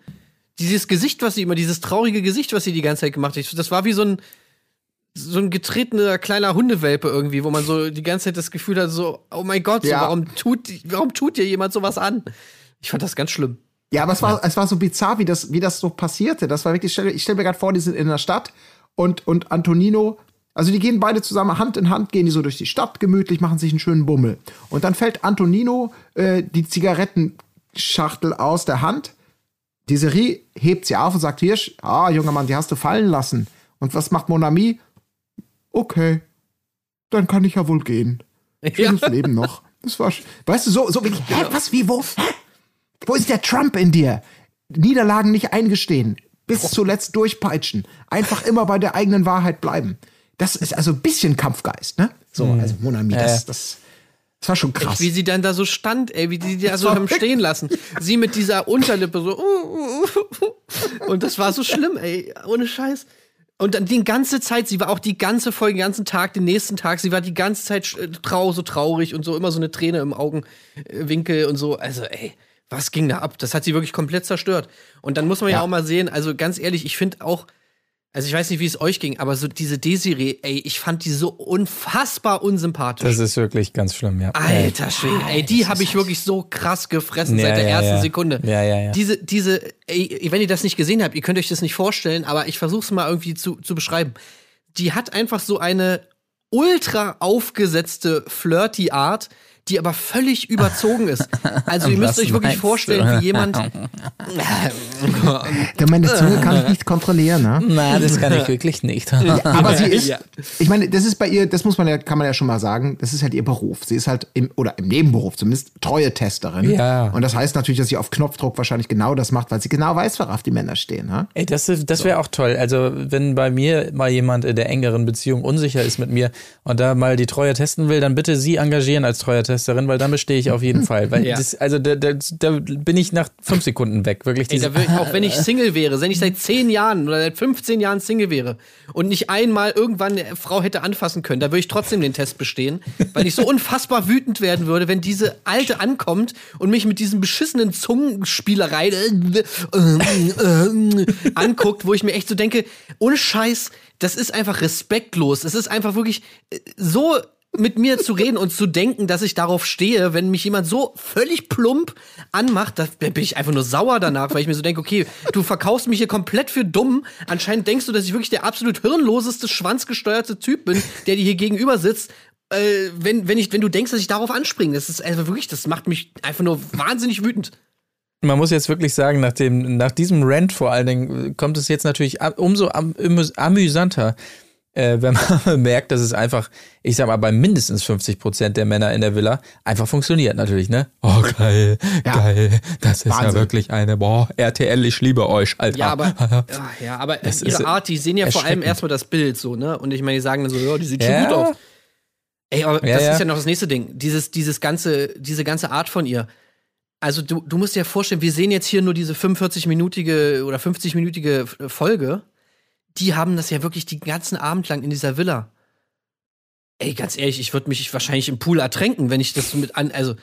Dieses Gesicht, was sie immer, dieses traurige Gesicht, was sie die ganze Zeit gemacht hat, das war wie so ein, so ein getretener kleiner Hundewelpe irgendwie, wo man so die ganze Zeit das Gefühl hat, so, oh mein Gott, so, Ja. warum tut, warum tut dir jemand sowas an? Ich fand das ganz schlimm. Ja, aber es war, es war so bizarr, wie das, wie das so passierte. Das war wirklich, ich stell- ich stelle mir gerade vor, die sind in der Stadt und, und Antonino, also die gehen beide zusammen Hand in Hand, gehen die so durch die Stadt gemütlich, machen sich einen schönen Bummel. Und dann fällt Antonino äh, die Zigarettenschachtel aus der Hand. Desiree hebt sie auf und sagt, hier, ah, junger Mann, die hast du fallen lassen. Und was macht Mon Ami? Okay, dann kann ich ja wohl gehen. Schönes Leben noch. Das war, weißt du, so, so wirklich, hä, was, wie, wo, hä? Wo ist der Trump in dir? Niederlagen nicht eingestehen. Bis zuletzt durchpeitschen. Einfach immer bei der eigenen Wahrheit bleiben. Das ist also ein bisschen Kampfgeist, ne? So, also Monami, das, das, das war schon krass. Echt, wie sie dann da so stand, ey, wie die die da so haben stehen lassen. Sie mit dieser Unterlippe so. Und das war so schlimm, ey, ohne Scheiß. Und dann die ganze Zeit, sie war auch die ganze Folge, den ganzen Tag, den nächsten Tag, sie war die ganze Zeit äh, trau, so traurig und so, immer so eine Träne im Augenwinkel und so. Also, ey, was ging da ab? Das hat sie wirklich komplett zerstört. Und dann muss man ja, Ja. auch mal sehen, also ganz ehrlich, ich finde auch, Also ich weiß nicht, wie es euch ging, aber so diese Desiree, ey, ich fand die so unfassbar unsympathisch. Das ist wirklich ganz schlimm, ja. Alter Schwede, ey, die habe ich wirklich so krass gefressen Ja, seit der ja, ersten ja. Sekunde. Ja, ja, ja. Diese, diese, ey, wenn ihr das nicht gesehen habt, ihr könnt euch das nicht vorstellen, aber ich versuch's mal irgendwie zu, zu beschreiben. Die hat einfach so eine ultra aufgesetzte, flirty Art, die aber völlig überzogen ist. Also ihr müsst euch wirklich vorstellen, du? wie jemand. Ja, meine Zunge kann ich nicht kontrollieren, ne? Na, das kann ich wirklich nicht. Aber sie ist, Ja. ich meine, das ist bei ihr, das muss man ja, kann man ja schon mal sagen, das ist halt ihr Beruf. Sie ist halt im, oder im Nebenberuf zumindest, treue Testerin. Ja. Und das heißt natürlich, dass sie auf Knopfdruck wahrscheinlich genau das macht, weil sie genau weiß, worauf die Männer stehen. Ne? Ey, das, das wäre auch toll. Also, wenn bei mir mal jemand in der engeren Beziehung unsicher ist mit mir und da mal die Treue testen will, dann bitte sie engagieren als treue Testerin, weil dann bestehe ich auf jeden Fall. Weil Ja. das, also da, da, da bin ich nach fünf Sekunden weg. Wirklich Ey, ich, auch wenn ich Single wäre, wenn ich seit 10 Jahren oder seit 15 Jahren Single wäre und nicht einmal irgendwann eine Frau hätte anfassen können, da würde ich trotzdem den Test bestehen, weil ich so unfassbar wütend werden würde, wenn diese Alte ankommt und mich mit diesen beschissenen Zungenspielereien äh, äh, äh, anguckt, wo ich mir echt so denke, ohne Scheiß, das ist einfach respektlos. Es ist einfach wirklich äh, so mit mir zu reden und zu denken, dass ich darauf stehe, wenn mich jemand so völlig plump anmacht, da bin ich einfach nur sauer danach, weil ich mir so denke, okay, du verkaufst mich hier komplett für dumm. Anscheinend denkst du, dass ich wirklich der absolut hirnloseste, schwanzgesteuerte Typ bin, der dir hier gegenüber sitzt. Äh, wenn, wenn, ich, wenn du denkst, dass ich darauf anspringe, das ist einfach wirklich, das macht mich einfach nur wahnsinnig wütend. man muss jetzt wirklich sagen, nach, dem, nach diesem Rant vor allen Dingen kommt es jetzt natürlich umso am, amüs- amüsanter, äh, wenn man merkt, dass es einfach, ich sag mal, bei mindestens 50 Prozent der Männer in der Villa einfach funktioniert natürlich, ne? Oh, geil, Ja. geil. Das ist ja Wahnsinn. wirklich eine, boah, RTL, ich liebe euch, Alter. Ja, aber, ja, ja, aber Das ihre Art, die sehen ja vor allem erstmal das Bild so, ne? Und ich meine, die sagen dann so, ja, die sieht Ja. schon gut aus. Ey, aber Ja, das ja. ist ja noch das nächste Ding. Dieses, dieses ganze, diese ganze Art von ihr. Also du, du musst dir vorstellen, wir sehen jetzt hier nur diese 45-minütige oder 50-minütige Folge. Die haben das ja wirklich den ganzen Abend lang in dieser Villa. Ey, ganz ehrlich, ich würde mich wahrscheinlich im Pool ertränken, wenn ich das so mit an, also.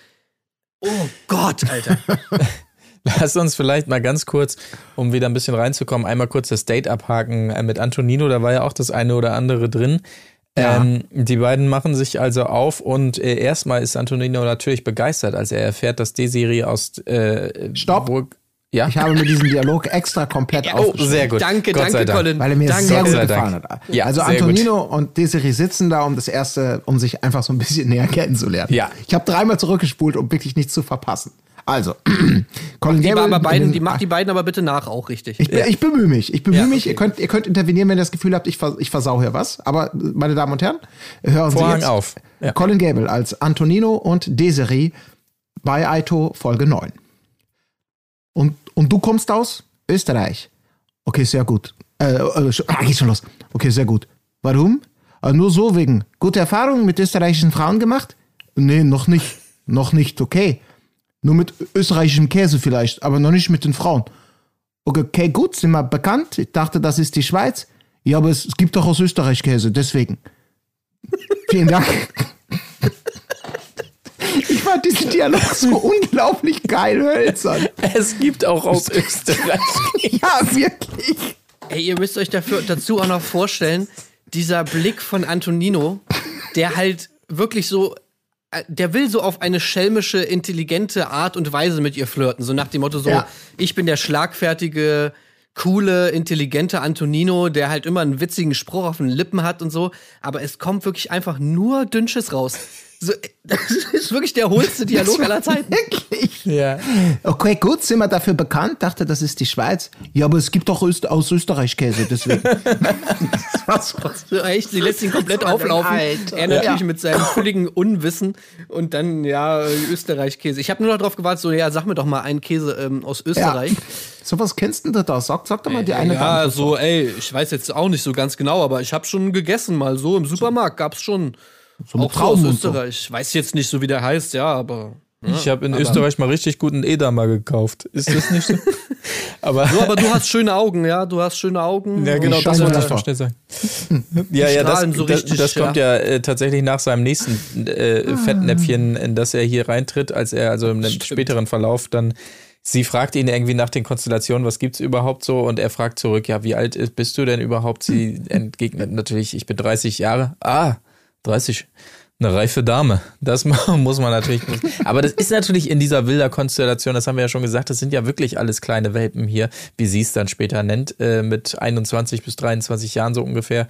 Oh Gott, Alter. Lass uns vielleicht mal ganz kurz, um wieder ein bisschen reinzukommen, einmal kurz das Date abhaken äh, mit Antonino. Da war ja auch das eine oder andere drin. Ja. Ähm, die beiden machen sich also auf und äh, erstmal ist Antonino natürlich begeistert, als er erfährt, dass Desiree aus äh, Stopp. Burg- ja, Ich habe mir diesen Dialog extra komplett oh, aufgeschrieben. sehr gut. Danke, Gott danke, Dank. Colin. Weil er mir danke. sehr Gott gut sei gefallen Dank. hat. Ja, also Antonino und Desiree sitzen da, um das erste, um sich einfach so ein bisschen näher kennenzulernen. Ja. Ich habe dreimal zurückgespult, um wirklich nichts zu verpassen. Also, Colin Die, Gable. aber beiden, in- die macht die beiden aber bitte nach auch richtig. Ich, ich bemühe mich. Ich bemühe Ja, mich. okay. Ihr könnt, ihr könnt intervenieren, wenn ihr das Gefühl habt, ich, vers ich versau hier was. Aber, meine Damen und Herren, hören Sie Vorhang jetzt auf. Ja. Colin Gable als Antonino und Desiree bei Aito Folge 9. Und, und du kommst aus Österreich. Okay, sehr gut. Äh, äh, ah, geht schon los. Okay, sehr gut. Warum? Äh, nur so wegen. Gute Erfahrungen mit österreichischen Frauen gemacht? Nee, noch nicht. Noch nicht, okay. Nur mit österreichischem Käse vielleicht, aber noch nicht mit den Frauen. Okay, gut, sind wir bekannt. Ich dachte, das ist die Schweiz. Ja, aber es, es gibt doch aus Österreich Käse, deswegen. Vielen Dank. Ich fand diesen Dialog so unglaublich geil hölzern. Es gibt auch aus Österreich. Ja, wirklich. Ey, ihr müsst euch dafür, dazu auch noch vorstellen, dieser Blick von Antonino, der halt wirklich so, äh, der will so auf eine schelmische, intelligente Art und Weise mit ihr flirten. So nach dem Motto so, Ja. ich bin der schlagfertige, coole, intelligente Antonino, der halt immer einen witzigen Spruch auf den Lippen hat und so. Aber es kommt wirklich einfach nur Dünnsches raus. So, das ist wirklich der hohlste Dialog aller Zeiten. Wirklich. ja. Okay, gut, sind wir dafür bekannt. Dachte, das ist die Schweiz. Ja, aber es gibt doch Öst aus Österreich Käse, deswegen. Was, was für echt, sie lässt ihn komplett war auflaufen. Er natürlich Ja. mit seinem völligen Unwissen und dann, ja, Österreich-Käse. Ich habe nur noch drauf gewartet, so, ja, sag mir doch mal einen Käse ähm, aus ja. Österreich. So was kennst du denn da? Sag, sag doch mal die eine Ja, Dame. so, ey, ich weiß jetzt auch nicht so ganz genau, aber ich habe schon gegessen mal so im Supermarkt, gab's schon. So auch so aus und so. Österreich. Weiß jetzt nicht so, wie der heißt, ja, aber. Ich habe in Österreich mal richtig guten Edamer gekauft. Ist das nicht so? aber So, aber du hast schöne Augen, ja, du hast schöne Augen. Ja, genau, das wollte ich noch schnell sagen. ja, ja, das, so das, richtig, das kommt ja, äh, tatsächlich nach seinem nächsten äh, Fettnäpfchen, in das er hier reintritt, als er also im späteren Verlauf dann Sie fragt ihn irgendwie nach den Konstellationen, was gibt's überhaupt so? Und er fragt zurück, ja, wie alt ist- bist du denn überhaupt? Sie entgegnet natürlich, ich bin 30 Jahre. Ah, 30. Eine reife Dame. Das muss man natürlich. Aber das ist natürlich in dieser wilder Konstellation, das haben wir ja schon gesagt, das sind ja wirklich alles kleine Welpen hier, wie sie es dann später nennt, äh, mit 21 bis 23 Jahren so ungefähr.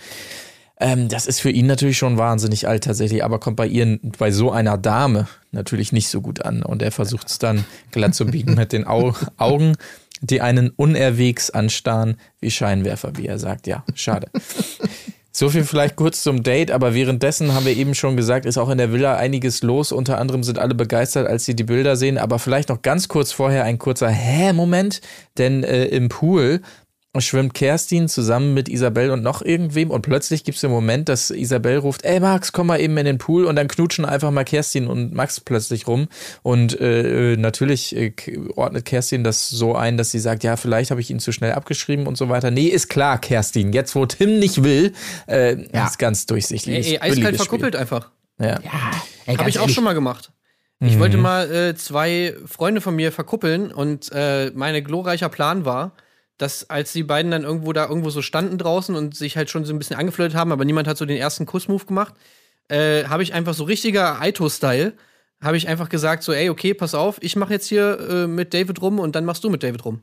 Ähm, das ist für ihn natürlich schon wahnsinnig alt tatsächlich, aber kommt bei ihr, bei so einer Dame natürlich nicht so gut an. Und er versucht es dann glatt zu biegen mit den Au Augen, die einen unerwegs anstarren wie Scheinwerfer, wie er sagt. Ja, schade. So viel vielleicht kurz zum Date, aber währenddessen haben wir eben schon gesagt, ist auch in der Villa einiges los. Unter anderem sind alle begeistert, als sie die Bilder sehen, aber vielleicht noch ganz kurz vorher ein kurzer Hä-Moment, denn äh, im Pool schwimmt Kerstin zusammen mit Isabel und noch irgendwem und plötzlich gibt es den Moment, dass Isabel ruft, ey Max, komm mal eben in den Pool und dann knutschen einfach mal Kerstin und Max plötzlich rum und äh, natürlich äh, ordnet Kerstin das so ein, dass sie sagt, ja, vielleicht habe ich ihn zu schnell abgeschrieben und so weiter. Nee, ist klar, Kerstin, jetzt wo Tim nicht will, äh, Ja. ist ganz durchsichtig. Ey, ey, eiskalt verkuppelt einfach. Ja. Ey, Habe ich auch schon mal gemacht. Ich wollte mal äh, zwei Freunde von mir verkuppeln und äh, mein glorreicher Plan war, dass als die beiden dann irgendwo da irgendwo so standen draußen und sich halt schon so ein bisschen angeflirtet haben, aber niemand hat so den ersten Kussmove gemacht, äh, habe ich einfach so richtiger Aito-Style, habe ich einfach gesagt so, ey, okay, pass auf, ich mache jetzt hier äh, mit David rum und dann machst du mit David rum.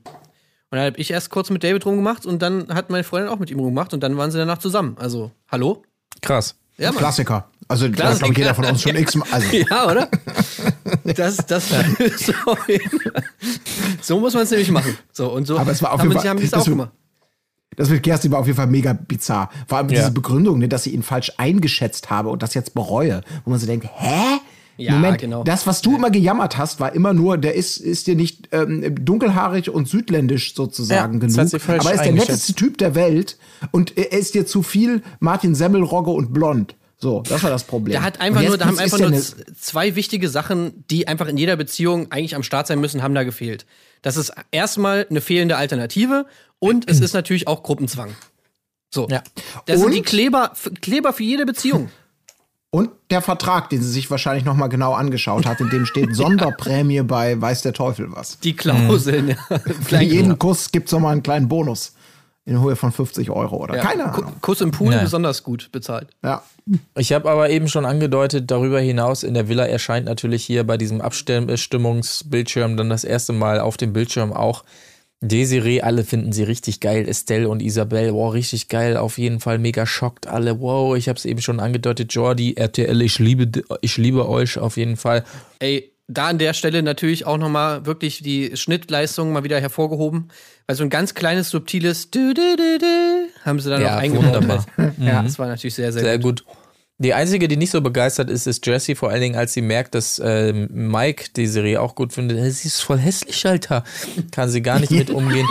Und dann habe ich erst kurz mit David rumgemacht und dann hat meine Freundin auch mit ihm rumgemacht und dann waren sie danach zusammen. Also, hallo? Krass. Ja. Klassiker. Also, da Klassiker. glaube ich, jeder von uns schon x-mal. Also, Ja, oder? Das, das so, so muss man es nämlich machen. So, und so Aber es war auf haben, jeden sie- Fall- haben die es das auch wird- gemacht. Das mit Kerstin war auf jeden Fall mega bizarr. Vor allem Ja. diese Begründung, ne, dass sie ihn falsch eingeschätzt habe und das jetzt bereue. Wo man so denkt, hä? Ja, Moment, genau. das, was du immer gejammert hast, war immer nur, der ist, ist dir nicht ähm, dunkelhaarig und südländisch sozusagen Ja, das genug. aber er ist der netteste Typ der Welt und er ist dir zu viel Martin Semmelrogge und blond. So, das war das Problem. Der hat einfach nur, da haben einfach nur zwei wichtige Sachen, die einfach in jeder Beziehung eigentlich am Start sein müssen, haben da gefehlt. Das ist erstmal eine fehlende Alternative und es ist natürlich auch Gruppenzwang. So. Ja. Das sind Und- die Kleber, Kleber für jede Beziehung. Und der Vertrag, den sie sich wahrscheinlich noch mal genau angeschaut hat, in dem steht Sonderprämie bei weiß der Teufel was. Die Klauseln. ja. Für jeden Kuss gibt's noch mal einen kleinen Bonus in Höhe von 50 Euro oder Ja. keine Ahnung. Kuss im Pool Ja. besonders gut bezahlt. Ja. Ich habe aber eben schon angedeutet, darüber hinaus in der Villa erscheint natürlich hier bei diesem Abstimmungsbildschirm dann das erste Mal auf dem Bildschirm auch Desiree. Alle finden sie richtig geil. Estelle und Isabel, wow, richtig geil. Auf jeden Fall mega schockt alle. Wow, ich habe es eben schon angedeutet. Jordi, RTL, ich liebe, ich liebe euch auf jeden Fall. Ey, da an der Stelle natürlich auch nochmal wirklich die Schnittleistung mal wieder hervorgehoben. Weil so ein ganz kleines, subtiles du, du, du, du, haben sie dann Ja, noch eingebaut. wunderbar. Ja, das war natürlich sehr, sehr, Sehr gut. gut. Die einzige, die nicht so begeistert ist, ist Jessie, vor allen Dingen, als sie merkt, dass ähm, Mike die Serie auch gut findet. Hey, Sie ist voll hässlich, Alter. Kann sie gar nicht mit umgehen.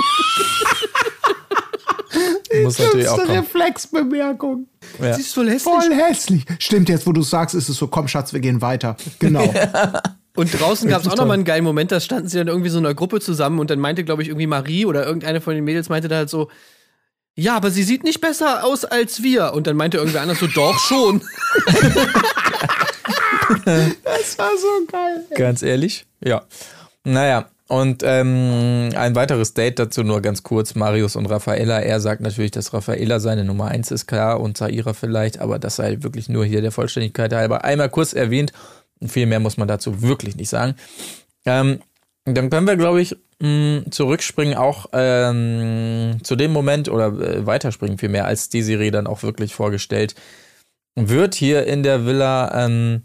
Muss natürlich auch kommen. Reflexbemerkung. Ja. Siehst du hässlich? Voll hässlich. Stimmt, jetzt wo du sagst, ist es so, komm Schatz, wir gehen weiter. Genau. Und draußen gab es auch Richtig noch mal toll. einen geilen Moment, da standen sie dann irgendwie so in einer Gruppe zusammen und dann meinte, glaube ich, irgendwie Marie oder irgendeine von den Mädels meinte da halt so, ja, aber sie sieht nicht besser aus als wir. Und dann meinte irgendwer anders so, doch schon. das war so geil. Ganz ehrlich? Ja. Naja, und ähm, ein weiteres Date dazu nur ganz kurz. Marius und Raffaella. Er sagt natürlich, dass Raffaella seine Nummer eins ist, klar, und Zaira vielleicht, aber das sei wirklich nur hier der Vollständigkeit halber einmal kurz erwähnt. Viel mehr muss man dazu wirklich nicht sagen. Ähm, dann können wir, glaube ich, mh, zurückspringen auch ähm, zu dem Moment oder äh, weiterspringen vielmehr, als Desiree dann auch wirklich vorgestellt wird hier in der Villa ähm,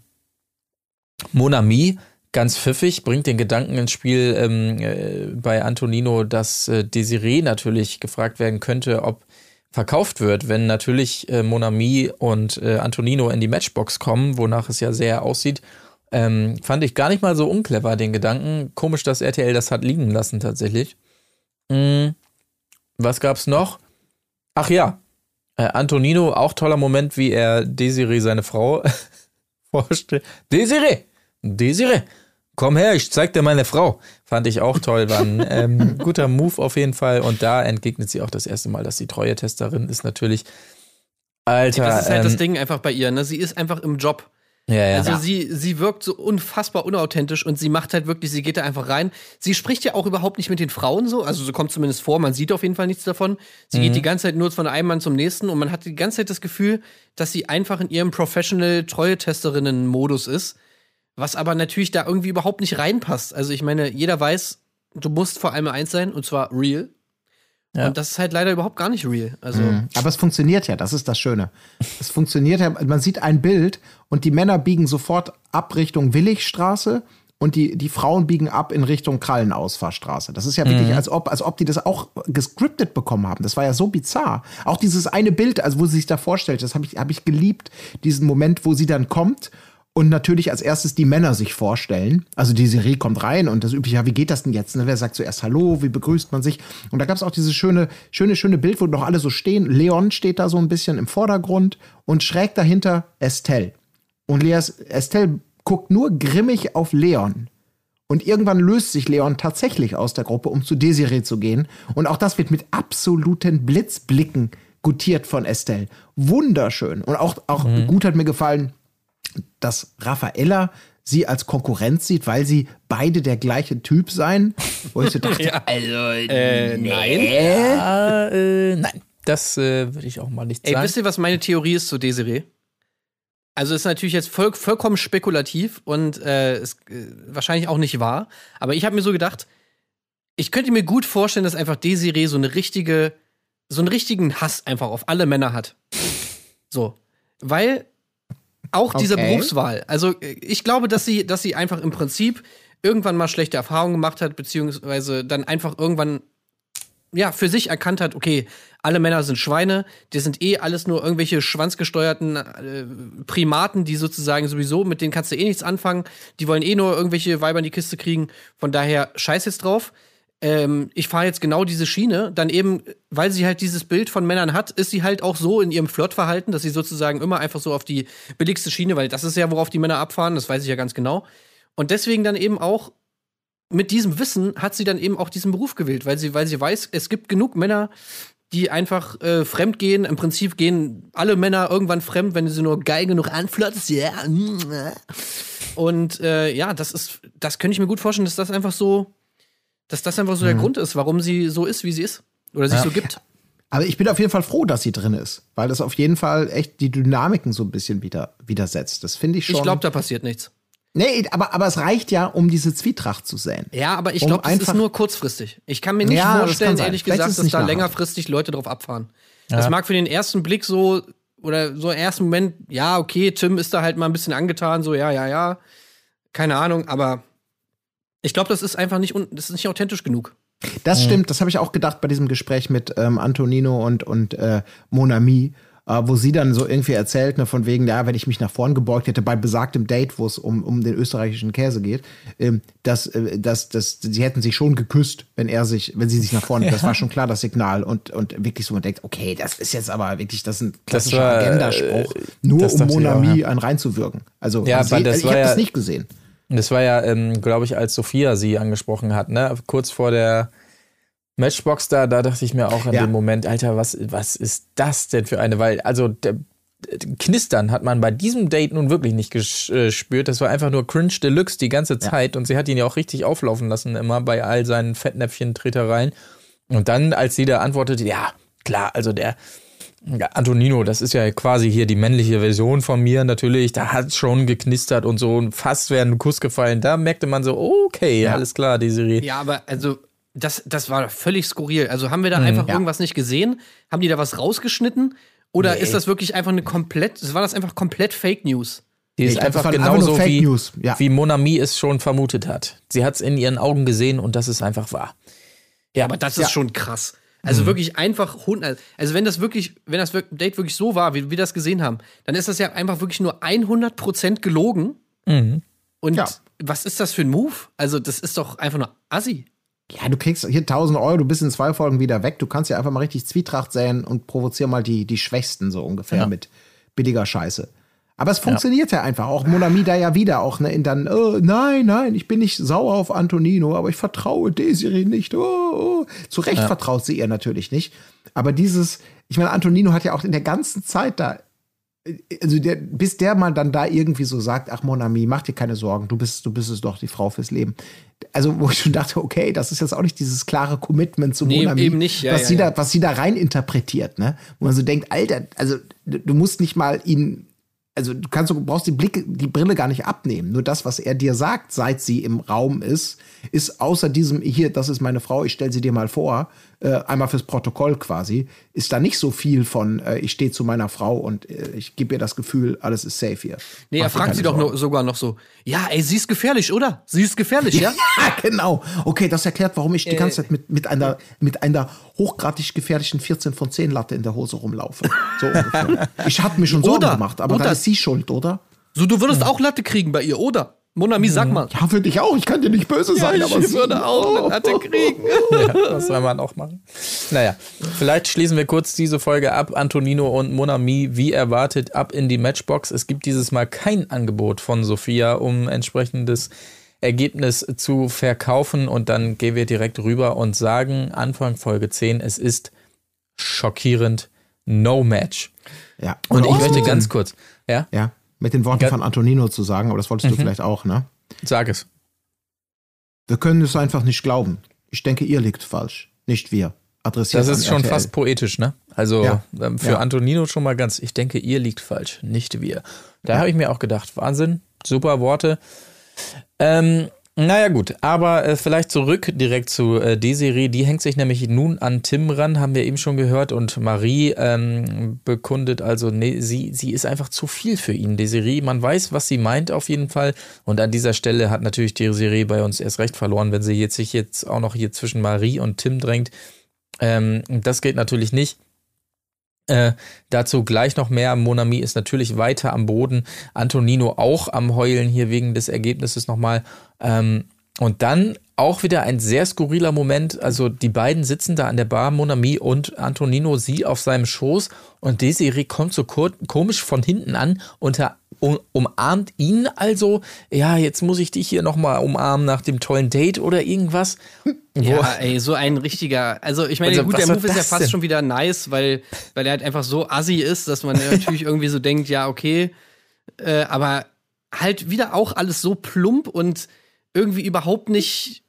Monami ganz pfiffig, bringt den Gedanken ins Spiel ähm, äh, bei Antonino, dass äh, Desiree natürlich gefragt werden könnte, ob verkauft wird, wenn natürlich äh, Monami und äh, Antonino in die Matchbox kommen, wonach es ja sehr aussieht. Ähm, fand ich gar nicht mal so unclever, den Gedanken. Komisch, dass RTL das hat liegen lassen, tatsächlich. Mm, was gab's noch? Ach ja, äh, Antonino, auch toller Moment, wie er Desiree, seine Frau, vorstellt. Desiree! Desiree! Komm her, ich zeig dir meine Frau. Fand ich auch toll, war ein ähm, guter Move auf jeden Fall. Und da entgegnet sie auch das erste Mal, dass sie Treue-Testerin ist natürlich. Alter, Das ist halt ähm, das Ding einfach bei ihr. Ne? Sie ist einfach im Job. Ja, ja. Also Ja. sie, sie wirkt so unfassbar unauthentisch und sie macht halt wirklich, sie geht da einfach rein. Sie spricht ja auch überhaupt nicht mit den Frauen so, also so kommt zumindest vor, man sieht auf jeden Fall nichts davon. Sie Mhm. geht die ganze Zeit nur von einem Mann zum nächsten und man hat die ganze Zeit das Gefühl, dass sie einfach in ihrem Professional-Treue-Testerinnen-Modus ist, was aber natürlich da irgendwie überhaupt nicht reinpasst. Also ich meine, jeder weiß, du musst vor allem eins sein und zwar real. Ja. Und das ist halt leider überhaupt gar nicht real. Also Aber es funktioniert ja, das ist das Schöne. Es funktioniert ja, man sieht ein Bild und die Männer biegen sofort ab Richtung Willigstraße und die, die Frauen biegen ab in Richtung Krallenausfahrstraße. Das ist ja wirklich, als ob, als ob die das auch gescriptet bekommen haben. Das war ja so bizarr. Auch dieses eine Bild, also wo sie sich da vorstellt, das habe ich, hab ich geliebt, diesen Moment, wo sie dann kommt und natürlich als erstes die Männer sich vorstellen. Also die Serie kommt rein und das übliche, ja, wie geht das denn jetzt? Ne? Wer sagt zuerst Hallo, wie begrüßt man sich? Und da gab es auch dieses schöne, schöne, schöne Bild, wo noch alle so stehen. Leon steht da so ein bisschen im Vordergrund und schräg dahinter Estelle. Und Leas, Estelle guckt nur grimmig auf Leon. Und irgendwann löst sich Leon tatsächlich aus der Gruppe, um zu Desiree zu gehen. Und auch das wird mit absoluten Blitzblicken gutiert von Estelle. Wunderschön. Und auch, auch gut hat mir gefallen, dass Raffaella sie als Konkurrenz sieht, weil sie beide der gleiche Typ seien. Wo ich so dachte, also, äh, nein. Ah, äh, nein, das äh, würde ich auch mal nicht Ey, sagen. wisst ihr, was meine Theorie ist zu Desiree? Also ist natürlich jetzt voll, vollkommen spekulativ und äh, ist äh, wahrscheinlich auch nicht wahr. Aber ich habe mir so gedacht, ich könnte mir gut vorstellen, dass einfach Desiree so eine richtige, so einen richtigen Hass einfach auf alle Männer hat. So, weil auch diese Okay. Berufswahl. Also äh, ich glaube, dass sie, dass sie einfach im Prinzip irgendwann mal schlechte Erfahrungen gemacht hat, beziehungsweise dann einfach irgendwann ja, für sich erkannt hat, okay, alle Männer sind Schweine, die sind eh alles nur irgendwelche schwanzgesteuerten äh, Primaten, die sozusagen sowieso, mit denen kannst du eh nichts anfangen, die wollen eh nur irgendwelche Weiber in die Kiste kriegen, von daher scheiß jetzt drauf. Ähm, ich fahre jetzt genau diese Schiene, dann eben, weil sie halt dieses Bild von Männern hat, ist sie halt auch so in ihrem Flirtverhalten, dass sie sozusagen immer einfach so auf die billigste Schiene, weil das ist ja, worauf die Männer abfahren, das weiß ich ja ganz genau. Und deswegen dann eben auch mit diesem Wissen hat sie dann eben auch diesen Beruf gewählt, weil sie, weil sie weiß, es gibt genug Männer, die einfach äh, fremd gehen. Im Prinzip gehen alle Männer irgendwann fremd, wenn du sie nur geil genug mm, äh. Und äh, ja, das ist, das könnte ich mir gut vorstellen, dass das einfach so, dass das einfach so der Grund ist, warum sie so ist, wie sie ist. Oder sich so gibt. Aber ich bin auf jeden Fall froh, dass sie drin ist, weil das auf jeden Fall echt die Dynamiken so ein bisschen wieder, widersetzt. Das finde ich schon. Ich glaube, da passiert nichts. nee, aber, aber es reicht ja, um diese Zwietracht zu säen. Ja, aber ich Um glaube, das ist nur kurzfristig. Ich kann mir nicht Ja, vorstellen, ehrlich Vielleicht gesagt, dass da nachhaltig. längerfristig Leute drauf abfahren. Das mag für den ersten Blick so, oder so im ersten Moment, ja, okay, Tim ist da halt mal ein bisschen angetan, so, ja, ja, ja. Keine Ahnung, aber ich glaube, das ist einfach nicht, un- das ist nicht authentisch genug. Das stimmt, das habe ich auch gedacht bei diesem Gespräch mit ähm, Antonino und, und äh, Monami, äh, wo sie dann so irgendwie erzählt, ne, von wegen, ja, wenn ich mich nach vorn gebeugt hätte, bei besagtem Date, wo es um, um den österreichischen Käse geht, ähm, dass, äh, dass, dass sie hätten sich schon geküsst, wenn er sich, wenn sie sich nach vorne, das war schon klar das Signal und, und wirklich so man denkt, okay, das ist jetzt aber wirklich, das ist ein klassischer äh, Agendaspruch, nur um ich auch, Monami ja. einen reinzuwirken. Also, Ja, sie, weil das ich war habe ja- das nicht gesehen. Das war ja, ähm, glaube ich, als Sophia sie angesprochen hat, ne? Kurz vor der Matchbox da, da dachte ich mir auch in Ja. dem Moment, Alter, was, was ist das denn für eine? Weil, also, der, Knistern hat man bei diesem Date nun wirklich nicht äh, gespürt. Das war einfach nur Cringe Deluxe die ganze Zeit. Und sie hat ihn ja auch richtig auflaufen lassen, immer bei all seinen Fettnäpfchen-Tretereien. Und dann, als sie da antwortete, ja, klar, also der ja, Antonino, das ist ja quasi hier die männliche Version von mir natürlich. Da hat schon geknistert und so und fast wäre ein Kuss gefallen. Da merkte man so, okay, alles klar, die Serie. Ja, aber also, das, das war völlig skurril. Also haben wir da einfach ja. irgendwas nicht gesehen? Haben die da was rausgeschnitten? Oder Nee. ist das wirklich einfach eine komplett, war das einfach komplett Fake News? Die ist Ich einfach genauso wie, News, ja. wie Monami es schon vermutet hat. Sie hat es in ihren Augen gesehen und das ist einfach wahr. Ja, aber das ist Ja. schon krass. Also wirklich einfach 100. Also wenn das wirklich, wenn das Date wirklich so war, wie wir das gesehen haben, dann ist das ja einfach wirklich nur 100% gelogen. Und Ja. was ist das für ein Move? Also das ist doch einfach nur assi. Ja, du kriegst hier 1000 Euro, du bist in zwei Folgen wieder weg. Du kannst ja einfach mal richtig Zwietracht säen und provozier mal die, die Schwächsten so ungefähr mit billiger Scheiße. Aber es funktioniert ja, einfach. Auch Monami da ja wieder auch ne, in dann, oh, nein, nein, ich bin nicht sauer auf Antonino, aber ich vertraue Desiree nicht. Oh, oh. Zu Recht vertraut sie ihr natürlich nicht. Aber dieses, ich meine, Antonino hat ja auch in der ganzen Zeit da also der, bis der mal dann da irgendwie so sagt, ach Mon Ami, mach dir keine Sorgen, du bist, du bist es doch die Frau fürs Leben. Also wo ich schon dachte, okay, das ist jetzt auch nicht dieses klare Commitment zu Nee, Mon Ami, eben nicht, ja, was ja, sie ja. da, was sie da rein interpretiert, ne? Wo man so denkt, Alter, also du musst nicht mal ihn, also du kannst, du brauchst die Blicke, die Brille gar nicht abnehmen. Nur das, was er dir sagt, seit sie im Raum ist, ist außer diesem, hier, das ist meine Frau, ich stelle sie dir mal vor, äh, einmal fürs Protokoll quasi, ist da nicht so viel von, äh, ich stehe zu meiner Frau und äh, ich gebe ihr das Gefühl, alles ist safe hier. Nee, er Mach fragt sie doch nur, sogar noch so, ja, ey, sie ist gefährlich, oder? Sie ist gefährlich, ja? Ja, genau. Okay, das erklärt, warum ich die Äh. ganze Zeit mit, mit, einer, mit einer hochgradig gefährlichen 14 von 10 Latte in der Hose rumlaufe. So ungefähr. Ich hatte mir schon Sorgen Oder- gemacht, aber oder- dann ist sie schuld, oder? So, du würdest auch Latte kriegen bei ihr, oder? Monami, sag mal. Ja, für dich auch. Ich kann dir nicht böse sein, aber ich würde auch eine Latte kriegen. Ja, was soll man auch machen? Naja, vielleicht schließen wir kurz diese Folge ab. Antonino und Monami, wie erwartet, ab in die Matchbox. Es gibt dieses Mal kein Angebot von Sophia, um entsprechendes Ergebnis zu verkaufen. Und dann gehen wir direkt rüber und sagen, Anfang Folge 10, es ist schockierend No Match. Ja. Und Oder ich möchte ganz kurz, ja, Ja, mit den Worten Ja. von Antonino zu sagen, aber das wolltest du vielleicht auch, ne? sag es. Wir können es einfach nicht glauben. Ich denke, ihr liegt falsch, nicht wir. Adressiert Das ist schon RTL. fast poetisch, ne? Also Ja. ähm, für Ja. Antonino schon mal ganz, ich denke, ihr liegt falsch, nicht wir. Da habe ich mir auch gedacht, Wahnsinn, super Worte. Ähm, naja gut, aber äh, vielleicht zurück direkt zu äh, Desiree. Die hängt sich nämlich nun an Tim ran, haben wir eben schon gehört. Und Marie ähm, bekundet also, nee, sie, sie ist einfach zu viel für ihn. Desiree, man weiß, was sie meint auf jeden Fall. Und an dieser Stelle hat natürlich Desiree bei uns erst recht verloren, wenn sie jetzt sich jetzt auch noch hier zwischen Marie und Tim drängt. Ähm, das geht natürlich nicht. Äh, dazu gleich noch mehr. Monami ist natürlich weiter am Boden. Antonino auch am Heulen hier wegen des Ergebnisses nochmal. Ähm, und dann auch wieder ein sehr skurriler Moment. Also die beiden sitzen da an der Bar, Monami und Antonino, sie auf seinem Schoß und Desiree kommt so komisch von hinten an und er um, umarmt ihn also. Ja, jetzt muss ich dich hier nochmal umarmen nach dem tollen Date oder irgendwas. Ja, ey, so ein richtiger. Also, ich meine, Also, gut, der Move ist ja fast denn? schon wieder nice, weil, weil er halt einfach so assi ist, dass man natürlich irgendwie so denkt, ja, okay. Äh, aber halt wieder auch alles so plump und irgendwie überhaupt nicht,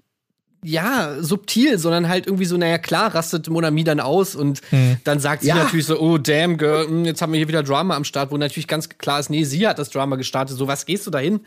ja, subtil, sondern halt irgendwie so, naja, klar, rastet Monami dann aus und Hm. dann sagt sie Ja. natürlich so, oh, damn, Girl, hm, jetzt haben wir hier wieder Drama am Start, wo natürlich ganz klar ist, nee, sie hat das Drama gestartet. So, was gehst du dahin?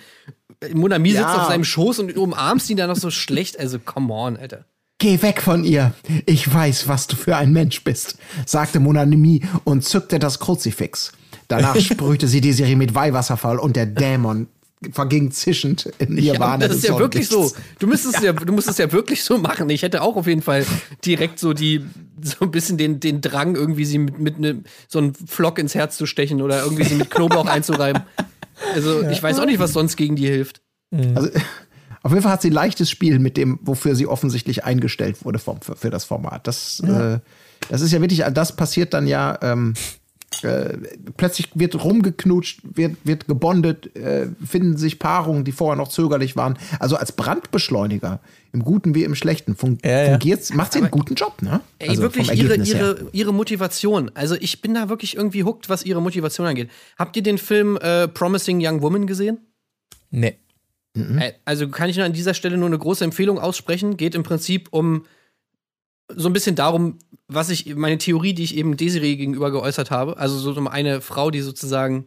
Monami sitzt Ja. auf seinem Schoß und umarmst ihn dann noch so schlecht. Also, come on, Alter. Geh weg von ihr. Ich weiß, was du für ein Mensch bist, sagte Monanimi und zückte das Kruzifix. Danach sprühte sie die Serie mit Weihwasserfall und der Dämon verging zischend in ihr Ja, das ist ja wirklich so. Du müsstest ja. du musst es ja wirklich so machen. Ich hätte auch auf jeden Fall direkt so die, so ein bisschen den, den Drang, irgendwie sie mit, mit ne, so einem Flock ins Herz zu stechen oder irgendwie sie mit Knoblauch einzureiben. Also, ich weiß auch nicht, was sonst gegen die hilft. Also, auf jeden Fall hat sie ein leichtes Spiel mit dem, wofür sie offensichtlich eingestellt wurde vom, für, für das Format. Das, äh, das ist ja wirklich, das passiert dann ja. Ähm, äh, plötzlich wird rumgeknutscht, wird, wird gebondet, äh, finden sich Paarungen, die vorher noch zögerlich waren. Also als Brandbeschleuniger, im Guten wie im Schlechten, fun Ja, ja. fungiert, macht sie einen guten Job, ne? Ey, also wirklich vom ihre, ihre, ihre Motivation. Also, ich bin da wirklich irgendwie hooked, was ihre Motivation angeht. Habt ihr den Film äh, Promising Young Woman gesehen? Nee. Äh, Also kann ich nur an dieser Stelle nur eine große Empfehlung aussprechen. Geht im Prinzip um so ein bisschen darum, was ich, meine Theorie, die ich eben Desiree gegenüber geäußert habe. Also so um eine Frau, die sozusagen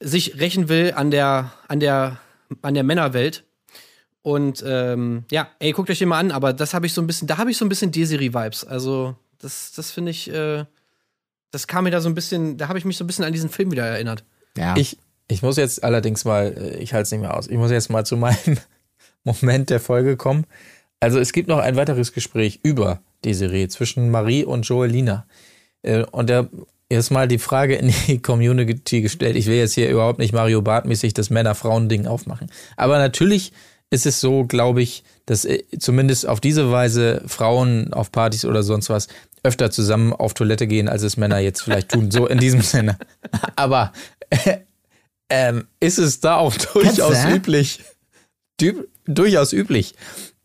sich rächen will an der, an der, an der Männerwelt. Und ähm, ja, ey, guckt euch den mal an, aber das habe ich so ein bisschen, da habe ich so ein bisschen Desiree-Vibes. Also, das, das finde ich, äh, das kam mir da so ein bisschen, da habe ich mich so ein bisschen an diesen Film wieder erinnert. Ja. Ich, ich muss jetzt allerdings mal, äh, ich halte es nicht mehr aus, ich muss jetzt mal zu meinem Moment der Folge kommen. Also es gibt noch ein weiteres Gespräch über Desiree zwischen Marie und Joelina. Äh, Und da ist mal die Frage in die Community gestellt. Ich will jetzt hier überhaupt nicht Mario Barth-mäßig das Männer-Frauen-Ding aufmachen. Aber natürlich ist es so, glaube ich, dass äh, zumindest auf diese Weise Frauen auf Partys oder sonst was öfter zusammen auf Toilette gehen, als es Männer jetzt vielleicht tun. So in diesem Sinne. Aber äh, ähm, ist es da auch durchaus üblich, du, durchaus üblich,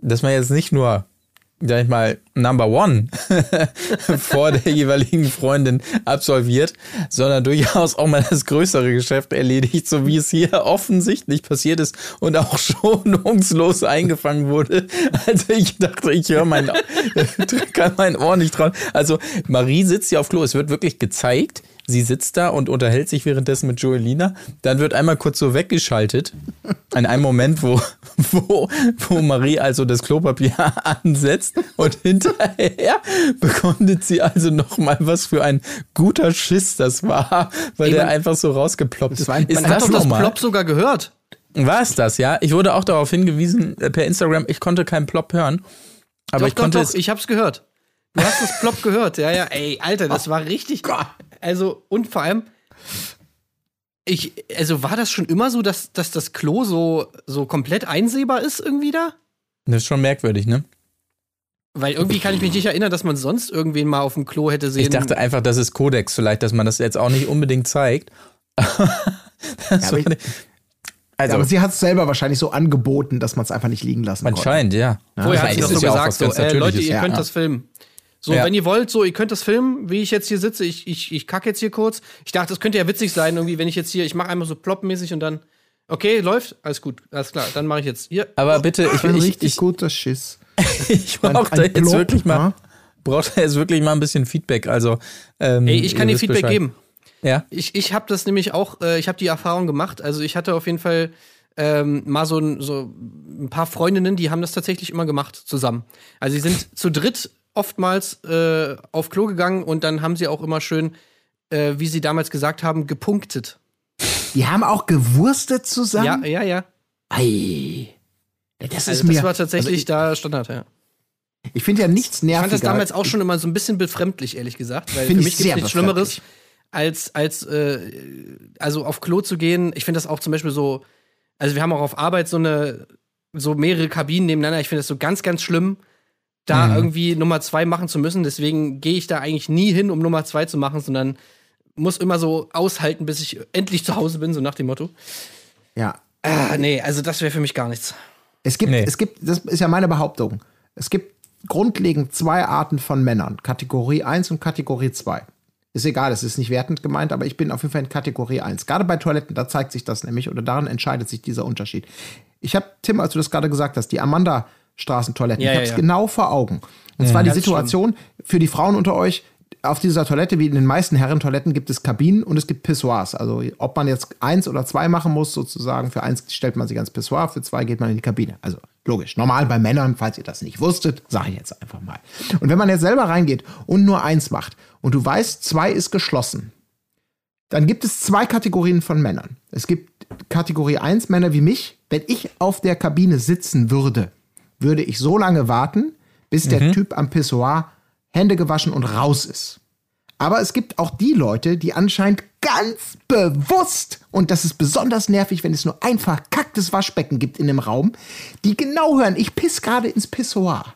dass man jetzt nicht nur sag ich mal, Number One vor der jeweiligen Freundin absolviert, sondern durchaus auch mal das größere Geschäft erledigt, so wie es hier offensichtlich passiert ist und auch schonungslos eingefangen wurde. Also ich dachte, ich höre mein, kann mein Ohr nicht trauen. Also Marie sitzt hier auf Klo, es wird wirklich gezeigt, Sie sitzt da und unterhält sich währenddessen mit Joelina. Dann wird einmal kurz so weggeschaltet. In einem Moment, wo, wo, wo Marie also das Klopapier ansetzt und hinterher bekommt sie also noch mal was für ein guter Schiss das war, weil Ey, der einfach so rausgeploppt ist. war ein- ist man Man hat das doch das normal? Plop sogar gehört. War es das, ja? Ich wurde auch darauf hingewiesen äh, per Instagram, ich konnte keinen Plop hören. Aber doch, ich konnte doch, es doch, ich hab's gehört. Du hast das Plop gehört. Ja, ja, ey, Alter, das war richtig. Also, und vor allem, ich, also war das schon immer so, dass, dass das Klo so, so komplett einsehbar ist irgendwie da? Das ist schon merkwürdig, ne? Weil irgendwie kann ich mich nicht erinnern, dass man sonst irgendwen mal auf dem Klo hätte sehen. Ich dachte einfach, das ist Kodex vielleicht, dass man das jetzt auch nicht unbedingt zeigt. Das aber ich- also, Ja, aber sie hat es selber wahrscheinlich so angeboten, dass man es einfach nicht liegen lassen konnte. anscheinend, ja. Vorher hat sie das so ja gesagt, so, äh, Leute, ihr Ja. könnt das filmen. So, Ja. wenn ihr wollt, so, ihr könnt das filmen, wie ich jetzt hier sitze. Ich, ich, ich kacke jetzt hier kurz. Ich dachte, das könnte ja witzig sein, irgendwie, wenn ich jetzt hier, ich mache einmal so ploppmäßig und dann, okay, läuft, alles gut, alles klar, dann mache ich jetzt hier. Aber bitte, ich, ich, richtig ich, guter Schiss. ich brauche da jetzt Plop, wirklich mal, ja? brauche da jetzt wirklich mal ein bisschen Feedback. Also, ähm, Ey, ich kann dir Feedback Bescheid. geben. Ja. Ich, ich habe das nämlich auch, äh, ich habe die Erfahrung gemacht. Also ich hatte auf jeden Fall ähm, mal so ein, so ein paar Freundinnen, die haben das tatsächlich immer gemacht zusammen. Also sie sind zu dritt oftmals äh, auf Klo gegangen und dann haben sie auch immer schön, äh, wie sie damals gesagt haben, gepunktet. Die haben auch gewurstet zusammen. Ja, ja, ja. Ei. Das ist Also mir. das war tatsächlich also da Standard, ja. ich ich finde ja nichts Ich nerviger. fand das damals auch schon immer so ein bisschen befremdlich, ehrlich gesagt. Weil für ich mich gibt es nichts Schlimmeres, als, als äh, also auf Klo zu gehen. Ich finde das auch zum Beispiel so, also wir haben auch auf Arbeit so eine, so mehrere Kabinen nebeneinander. Ich finde das so ganz, ganz schlimm, da Mhm. irgendwie Nummer zwei machen zu müssen. Deswegen gehe ich da eigentlich nie hin, um Nummer zwei zu machen, sondern muss immer so aushalten, bis ich endlich zu Hause bin, so nach dem Motto. Ja. Ah, nee, also das wäre für mich gar nichts. Es gibt, Nee. es gibt, das ist ja meine Behauptung. Es gibt grundlegend zwei Arten von Männern. Kategorie 1 und Kategorie 2. Ist egal, es ist nicht wertend gemeint, aber ich bin auf jeden Fall in Kategorie 1. Gerade bei Toiletten, da zeigt sich das nämlich oder daran entscheidet sich dieser Unterschied. Ich habe, Tim, als du das gerade gesagt hast, die Amanda-Straßentoiletten, Ja, ich ja, habe es ja. genau vor Augen. Und zwar die Situation für die Frauen unter euch, auf dieser Toilette, wie in den meisten Herrentoiletten, gibt es Kabinen und es gibt Pissoirs. Also ob man jetzt eins oder zwei machen muss, sozusagen, für eins stellt man sich ans Pissoir, für zwei geht man in die Kabine. Also logisch. Normal bei Männern, falls ihr das nicht wusstet, sage ich jetzt einfach mal. Und wenn man jetzt selber reingeht und nur eins macht und du weißt, zwei ist geschlossen, dann gibt es zwei Kategorien von Männern. Es gibt Kategorie 1 Männer wie mich. Wenn ich auf der Kabine sitzen würde, würde ich so lange warten, bis der Typ am Pissoir Hände gewaschen und raus ist. Aber es gibt auch die Leute, die anscheinend ganz bewusst, und das ist besonders nervig, wenn es nur ein verkacktes Waschbecken gibt in dem Raum, die genau hören, ich piss gerade ins Pissoir.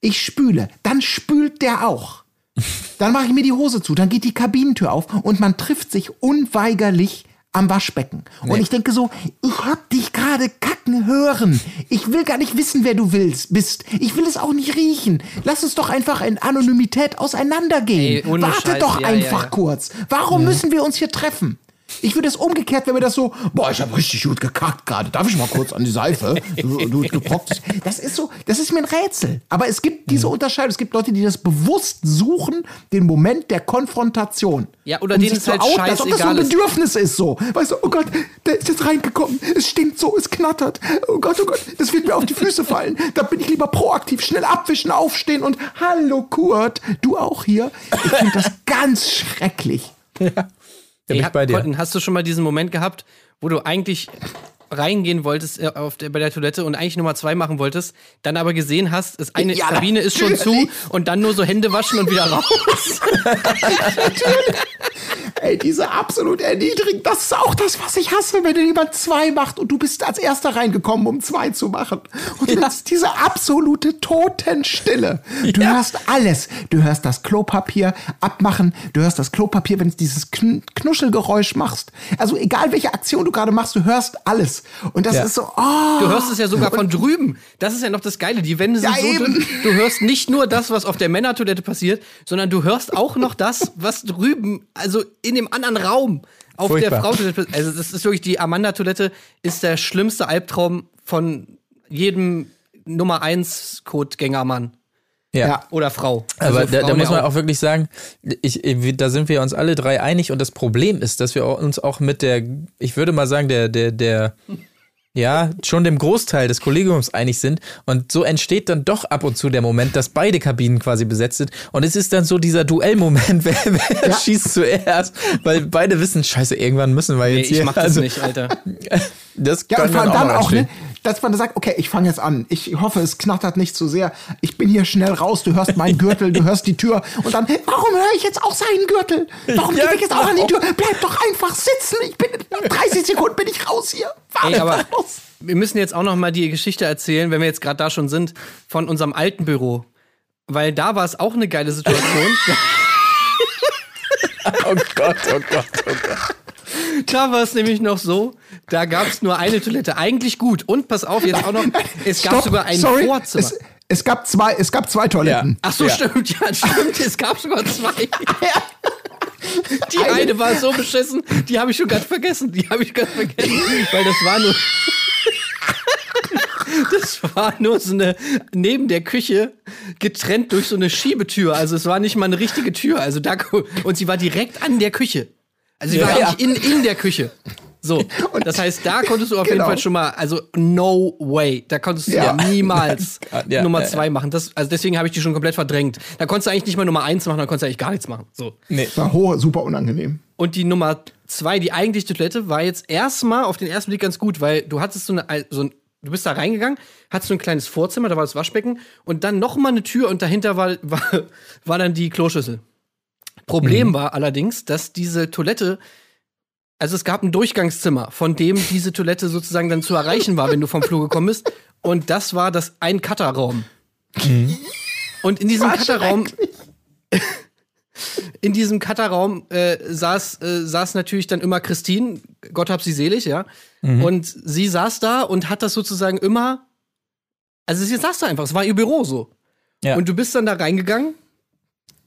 Ich spüle, dann spült der auch. Dann mache ich mir die Hose zu, dann geht die Kabinentür auf und man trifft sich unweigerlich am Waschbecken. Und ich denke so, ich hab dich gerade kacken hören. Ich will gar nicht wissen, wer du willst, bist. Ich will es auch nicht riechen. Lass uns doch einfach in Anonymität auseinandergehen. Ey, Warte Scheiß, doch ja, einfach ja, ja. kurz. Warum müssen wir uns hier treffen? Ich würde es umgekehrt, wenn wir das so, boah, ich habe richtig gut gekackt gerade. Darf ich mal kurz an die Seife? Du, du geprockt. Das ist so, das ist mir ein Rätsel. Aber es gibt diese Unterscheidung. Es gibt Leute, die das bewusst suchen, den Moment der Konfrontation. Ja, oder Um denen zu halt outen, als ob das so ein scheißegal ist. Bedürfnis ist so. Weißt du, oh Gott, der ist jetzt reingekommen. Es stinkt so, es knattert. Oh Gott, oh Gott, das wird mir auf die Füße fallen. Da bin ich lieber proaktiv, schnell abwischen, aufstehen und hallo Kurt, du auch hier. Ich finde das ganz schrecklich. Da bin ich bei dir. Colton, hast du schon mal diesen Moment gehabt, wo du eigentlich reingehen wolltest äh, auf der, bei der Toilette und eigentlich Nummer zwei machen wolltest, dann aber gesehen hast, es eine Ja, Kabine ist schon zu natürlich. und dann nur so Hände waschen und wieder raus. Ey, diese absolut erniedrigend. Das ist auch das, was ich hasse, wenn jemand zwei macht und du bist als erster reingekommen, um zwei zu machen. Und ja. jetzt diese absolute Totenstille. Du ja. hörst alles. Du hörst das Klopapier abmachen. Du hörst das Klopapier, wenn du dieses Kn Knuschelgeräusch machst. Also egal welche Aktion du gerade machst, du hörst alles. Und das ja. ist so, oh. Du hörst es ja sogar von drüben. Das ist ja noch das Geile. Die Wände sind so dünn. Du hörst nicht nur das, was auf der Männertoilette passiert, sondern du hörst auch noch das, was drüben, also in dem anderen Raum auf Furchtbar. der Frautoilette. Also das ist wirklich die Amanda-Toilette ist der schlimmste Albtraum von jedem Nummer 1 Codegängermann. Ja. ja. Oder Frau. Also Aber da, da muss man auch. auch wirklich sagen, ich, da sind wir uns alle drei einig und das Problem ist, dass wir uns auch mit der, ich würde mal sagen, der, der, der ja, schon dem Großteil des Kollegiums einig sind. Und so entsteht dann doch ab und zu der Moment, dass beide Kabinen quasi besetzt sind. Und es ist dann so dieser Duellmoment, wer, wer ja. schießt zuerst, weil beide wissen, scheiße, irgendwann müssen wir jetzt nee, ich hier. Ich mach das also, nicht, Alter. Das ja, und vor allem dann auch, ne, dass man da sagt, okay, ich fange jetzt an. Ich hoffe, es knattert nicht zu sehr. Ich bin hier schnell raus. Du hörst meinen Gürtel, du hörst die Tür. Und dann, warum höre ich jetzt auch seinen Gürtel? Warum ja, gehe ich jetzt auch an die Tür? Bleib doch einfach sitzen. Ich bin, 30 Sekunden bin ich raus hier. Ey, aber raus. wir müssen jetzt auch noch mal die Geschichte erzählen, wenn wir jetzt gerade da schon sind, von unserem alten Büro. Weil da war es auch eine geile Situation. oh Gott, oh Gott, oh Gott. Da war es nämlich noch so, da gab es nur eine Toilette. Eigentlich gut. Und pass auf, jetzt auch noch, es gab Stopp, sogar ein sorry, Vorzimmer. Es, es, gab zwei, es gab zwei Toiletten. Ja. Ach so, ja. stimmt, ja, stimmt. Es gab sogar zwei. Die eine, eine war so beschissen, die habe ich schon ganz vergessen. Die habe ich ganz vergessen, weil das war nur. Das war nur so eine, neben der Küche, getrennt durch so eine Schiebetür. Also es war nicht mal eine richtige Tür. Also da, und sie war direkt an der Küche. Also sie ja, war eigentlich in, in der Küche. So, und das heißt, da konntest du auf genau. jeden Fall schon mal, also no way, da konntest du ja, ja niemals ja, Nummer zwei machen. Das, also deswegen habe ich die schon komplett verdrängt. Da konntest du eigentlich nicht mal Nummer eins machen, da konntest du eigentlich gar nichts machen. So. Nee. War hoch, super unangenehm. Und die Nummer zwei, die eigentliche Toilette, war jetzt erstmal auf den ersten Blick ganz gut, weil du hattest so eine, so ein, du bist da reingegangen, hattest so ein kleines Vorzimmer, da war das Waschbecken und dann noch mal eine Tür und dahinter war, war, war dann die Kloschüssel. Problem mhm. war allerdings, dass diese Toilette, also es gab ein Durchgangszimmer, von dem diese Toilette sozusagen dann zu erreichen war, wenn du vom Flug gekommen bist. Und das war das ein Cutterraum. Mhm. Und in diesem Cutterraum, in diesem Cutterraum äh, saß, äh, saß natürlich dann immer Christine, Gott hab sie selig, ja. Mhm. Und sie saß da und hat das sozusagen immer, also sie saß da einfach, es war ihr Büro so. Ja. Und du bist dann da reingegangen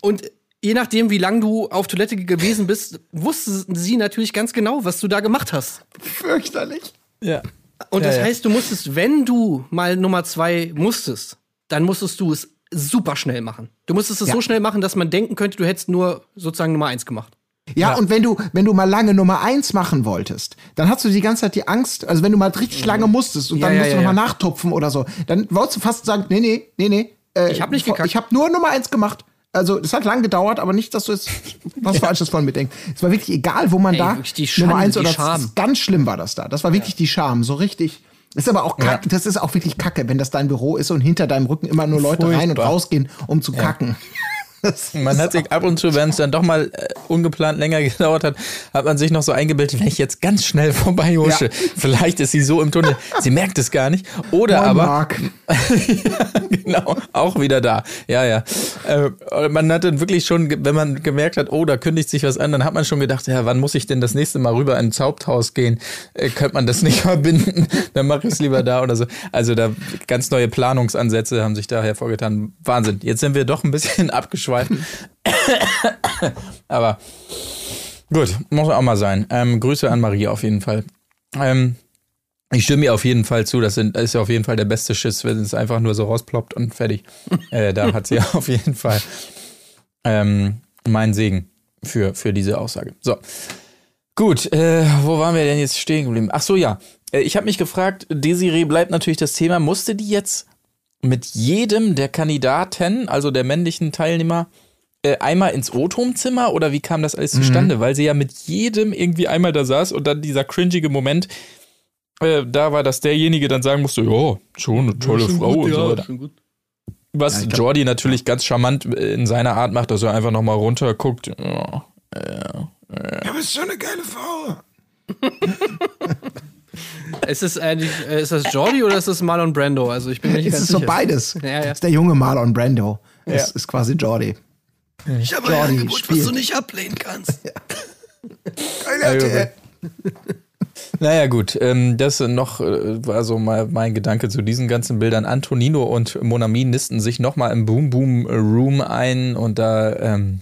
und je nachdem, wie lange du auf Toilette gewesen bist, wussten sie natürlich ganz genau, was du da gemacht hast. Fürchterlich. Ja. Und das ja, heißt, du musstest, wenn du mal Nummer zwei musstest, dann musstest du es super schnell machen. Du musstest es ja. so schnell machen, dass man denken könnte, du hättest nur sozusagen Nummer eins gemacht. Ja, ja, und wenn du, wenn du mal lange Nummer eins machen wolltest, dann hast du die ganze Zeit die Angst, also wenn du mal richtig lange musstest und dann ja, musst du ja, nochmal nachtupfen oder so, dann wolltest du fast sagen, nee, nee, nee, nee. Äh, ich habe nicht gekackt. Ich habe nur Nummer eins gemacht. Also, das hat lang gedauert, aber nicht, dass du jetzt was ja. Falsches von mir denkst. Es war wirklich egal, wo man Ey, da Schande, Nummer eins oder Scham. ganz schlimm war das da. Das war wirklich ja. die Scham, so richtig. Das ist aber auch kacke, ja. das ist auch wirklich kacke, wenn das dein Büro ist und hinter deinem Rücken immer nur Leute Furchtbar. rein und rausgehen, um zu kacken. Man hat sich ab und zu, wenn es dann doch mal äh, ungeplant länger gedauert hat, hat man sich noch so eingebildet, wenn ich jetzt ganz schnell vorbei husche, ja. vielleicht ist sie so im Tunnel, sie merkt es gar nicht. Oder Moin, aber. Mark. ja, genau, auch wieder da. Ja, ja. Äh, man hat dann wirklich schon, wenn man gemerkt hat, oh, da kündigt sich was an, dann hat man schon gedacht, ja, wann muss ich denn das nächste Mal rüber ins Haupthaus gehen? Äh, könnte man das nicht verbinden? dann mache ich es lieber da oder so. Also da ganz neue Planungsansätze haben sich da hervorgetan. Wahnsinn. Jetzt sind wir doch ein bisschen abgeschweift abschweifen. Aber gut, muss auch mal sein. Ähm, Grüße an Marie auf jeden Fall. Ähm, ich stimme ihr auf jeden Fall zu. Das ist auf jeden Fall der beste Schiss, wenn es einfach nur so rausploppt und fertig. äh, da hat sie auf jeden Fall ähm, meinen Segen für, für diese Aussage. So. Gut, äh, wo waren wir denn jetzt stehen geblieben? Ach so, ja. Äh, ich habe mich gefragt, Desiree bleibt natürlich das Thema. Musste die jetzt mit jedem der Kandidaten, also der männlichen Teilnehmer, äh, einmal ins O-Ton-Zimmer oder wie kam das alles mhm. zustande? Mhm. Weil sie ja mit jedem irgendwie einmal da saß und dann dieser cringige Moment, äh, da war, dass derjenige dann sagen musste, ja, schon eine tolle ja, Frau gut, und so weiter. Ja, Was ja, Jordi natürlich ganz charmant äh, in seiner Art macht, dass er einfach nochmal runterguckt. Ja, ja, Du bist schon eine geile Frau. Ist es eigentlich, äh, ist das Jordi oder ist das Marlon Brando? Also ich bin nicht Es ganz ist so sicher. beides. Ja, ja. Das ist der junge Marlon Brando. Es ist quasi Jordi. Ich habe ein Angebot, was du nicht ablehnen kannst. Geil, Naja, gut, ähm, das noch äh, war so mal mein Gedanke zu diesen ganzen Bildern. Antonino und Monami nisten sich nochmal im Boom Boom Room ein und da ähm,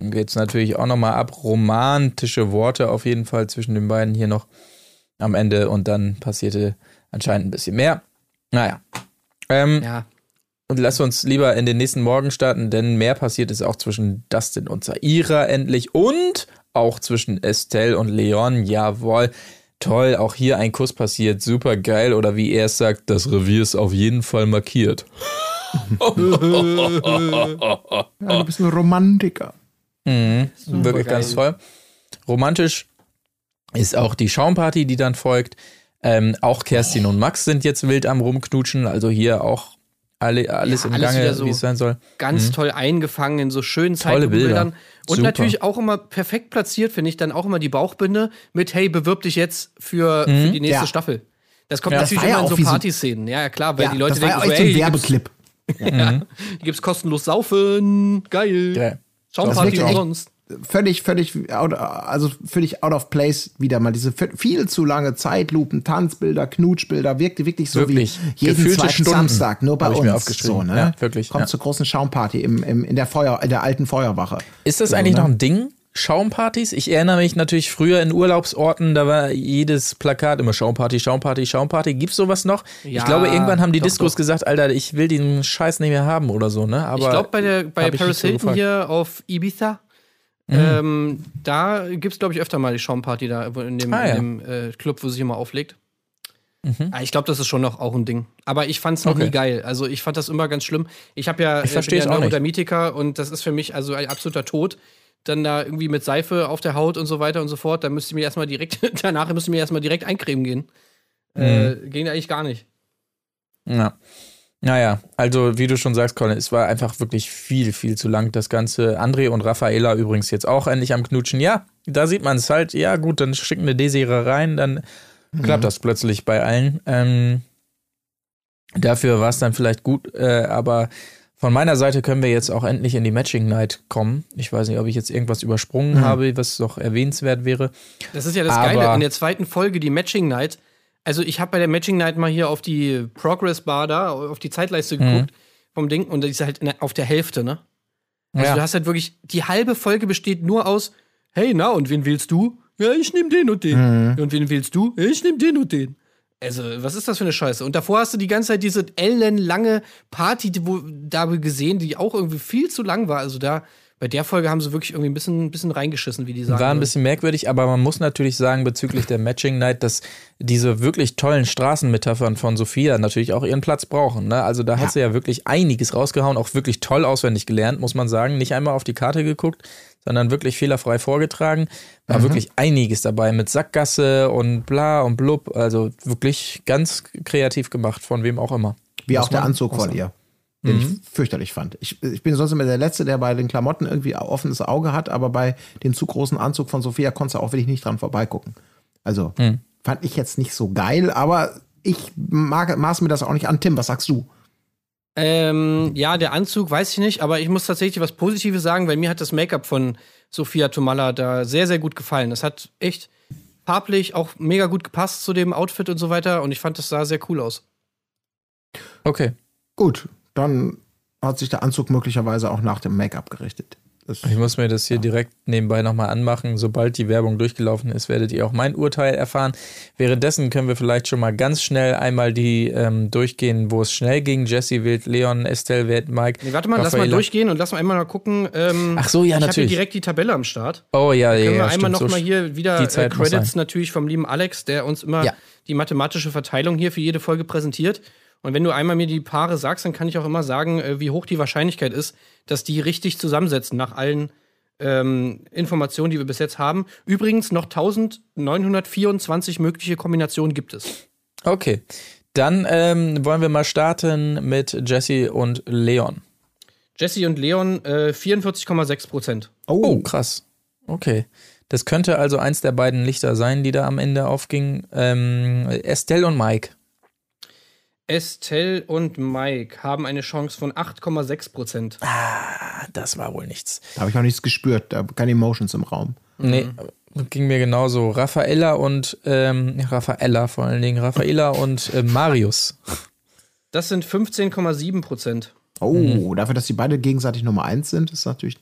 geht's natürlich auch nochmal ab. Romantische Worte auf jeden Fall zwischen den beiden hier noch am Ende und dann passierte anscheinend ein bisschen mehr. Naja. Ähm, Ja. Und lass uns lieber in den nächsten Morgen starten, denn mehr passiert ist auch zwischen Dustin und Saira endlich und auch zwischen Estelle und Leon. Jawohl. Toll, auch hier ein Kuss passiert. Super geil. Oder wie er es sagt, das Revier ist auf jeden Fall markiert. Ja, du bist ein Romantiker. Wirklich ganz toll. Romantisch ist auch die Schaumparty, die dann folgt. Ähm, auch Kerstin und Max sind jetzt wild am Rumknutschen. Also hier auch alle, alles Ja, im alles Gange, so wie es sein soll. Ganz toll eingefangen in so schönen Mhm. Bilder. Und Super. natürlich auch immer perfekt platziert, finde ich, dann auch immer die Bauchbinde mit, hey, bewirb dich jetzt für, für die nächste Ja. Staffel. Das kommt Ja, das natürlich ja immer in auch so so- Partyszenen. Ja, ja, klar, weil Ja, die Leute das war ja denken, so, so ein hey, hier gibt's, Werbeclip. ja, hier gibt's kostenlos Saufen, geil. Ja. Schaumparty Das umsonst. Völlig, völlig, out, also völlig out of place wieder mal. Diese viel zu lange Zeitlupen, Tanzbilder, Knutschbilder, wirkte wirklich so Wirklich. wie jeden Gefühlte zweiten Stunden Samstag, nur bei uns. mir aufgeschrieben. So, ne? Ja, wirklich, Kommt ja. zur großen Schaumparty im, im, in, der Feuer, in der alten Feuerwache. Ist das So, eigentlich ne? noch ein Ding? Schaumpartys? Ich erinnere mich natürlich früher in Urlaubsorten, da war jedes Plakat immer Schaumparty, Schaumparty, Schaumparty. Gibt's sowas noch? Ja, ich glaube, irgendwann haben die doch, Diskos doch. gesagt, Alter, ich will den Scheiß nicht mehr haben oder so, ne? Aber ich glaube, bei, der, bei Paris Hilton hier auf Ibiza, ähm, da gibt's glaube ich, öfter mal die Schaumparty da in dem, Ah, ja. in dem äh, Club, wo sich immer auflegt. Ah, Ich glaube, das ist schon noch auch ein Ding. Aber ich fand's noch Okay. nie geil. Also ich fand das immer ganz schlimm. Ich habe ja, Ich versteh's bin ja. Neurodermitiker und das ist für mich also ein absoluter Tod. Dann da irgendwie mit Seife auf der Haut und so weiter und so fort. Da müsste ich mir erstmal direkt, danach müsste ich mir erstmal direkt eincremen gehen. Äh, Mhm. ging eigentlich gar nicht. Ja. Naja, also wie du schon sagst, Colin, es war einfach wirklich viel, viel zu lang, das Ganze. André und Raffaela übrigens jetzt auch endlich am Knutschen. Ja, da sieht man es halt. Ja, gut, dann schicken eine Desire rein, dann klappt das plötzlich bei allen. Ähm, dafür war es dann vielleicht gut, äh, aber von meiner Seite können wir jetzt auch endlich in die Matching Night kommen. Ich weiß nicht, ob ich jetzt irgendwas übersprungen habe, was doch erwähnenswert wäre. Das ist ja das Aber- Geile. In der zweiten Folge, die Matching Night. Also, ich habe bei der Matching Night mal hier auf die Progress Bar da, auf die Zeitleiste Mhm. geguckt vom Ding und die ist halt der, auf der Hälfte, ne? Also, Ja. du hast halt wirklich, die halbe Folge besteht nur aus, hey, na, und wen wählst du? Ja, ich nehm den und den. Und wen wählst du? Ja, ich nehm den und den. Also, was ist das für eine Scheiße? Und davor hast du die ganze Zeit diese ellenlange Party, die, wo, da gesehen, die auch irgendwie viel zu lang war. Also, da, bei der Folge haben sie wirklich irgendwie ein bisschen, ein bisschen reingeschissen, wie die sagen. War ein bisschen merkwürdig, aber man muss natürlich sagen, bezüglich der Matching Night, dass diese wirklich tollen Straßenmetaphern von Sophia natürlich auch ihren Platz brauchen. Ne? Also da hat sie ja wirklich einiges rausgehauen, auch wirklich toll auswendig gelernt, muss man sagen. Nicht einmal auf die Karte geguckt, sondern wirklich fehlerfrei vorgetragen. War wirklich einiges dabei mit Sackgasse und bla und blub. Also wirklich ganz kreativ gemacht, von wem auch immer. Wie Muss auch der Anzug von sagen. ihr. Den ich fürchterlich fand. Ich, ich bin sonst immer der Letzte, der bei den Klamotten irgendwie offenes Auge hat, aber bei dem zu großen Anzug von Sophia konntest du auch wirklich nicht dran vorbeigucken. Also fand ich jetzt nicht so geil, aber ich mag, maß mir das auch nicht an. Tim, was sagst du? Ähm, ja, der Anzug weiß ich nicht, aber ich muss tatsächlich was Positives sagen, weil mir hat das Make-up von Sophia Tomalla da sehr, sehr gut gefallen. Das hat echt farblich auch mega gut gepasst zu dem Outfit und so weiter und ich fand, das sah sehr cool aus. Okay. Gut, dann hat sich der Anzug möglicherweise auch nach dem Make-up gerichtet. Das, Ich muss mir das hier direkt nebenbei nochmal anmachen. Sobald die Werbung durchgelaufen ist, werdet ihr auch mein Urteil erfahren. Währenddessen können wir vielleicht schon mal ganz schnell einmal die ähm, durchgehen, wo es schnell ging. Jesse wählt Leon, Estelle wählt Mike. Nee, warte mal, lass mal Raffaella. durchgehen und lass mal einmal mal gucken. Ähm, Ach so, ja, ich habe hier natürlich. direkt die Tabelle am Start. Oh ja, ja, Können ja. wir einmal stimmt, noch so hier wieder die äh, Credits natürlich vom lieben Alex, der uns immer Ja. die mathematische Verteilung hier für jede Folge präsentiert. Und wenn du einmal mir die Paare sagst, dann kann ich auch immer sagen, äh, wie hoch die Wahrscheinlichkeit ist, dass die richtig zusammensetzen nach allen ähm, Informationen, die wir bis jetzt haben. Übrigens noch 1924 mögliche Kombinationen gibt es. Okay. Dann ähm, wollen wir mal starten mit Jesse und Leon. Jesse und Leon äh, 44,6 Prozent. Oh, krass. Okay. Das könnte also eins der beiden Lichter sein, die da am Ende aufgingen. Ähm, Estelle und Mike. Estelle und Mike haben eine Chance von 8,6 Prozent. Ah, das war wohl nichts. Da habe ich auch nichts gespürt, da keine Emotions im Raum. Nee, ging mir genauso. Raffaella und ähm, Raffaella vor allen Dingen. Raffaella und äh, Marius. Das sind 15,7 Prozent. Oh, dafür, dass die beide gegenseitig Nummer eins sind, ist natürlich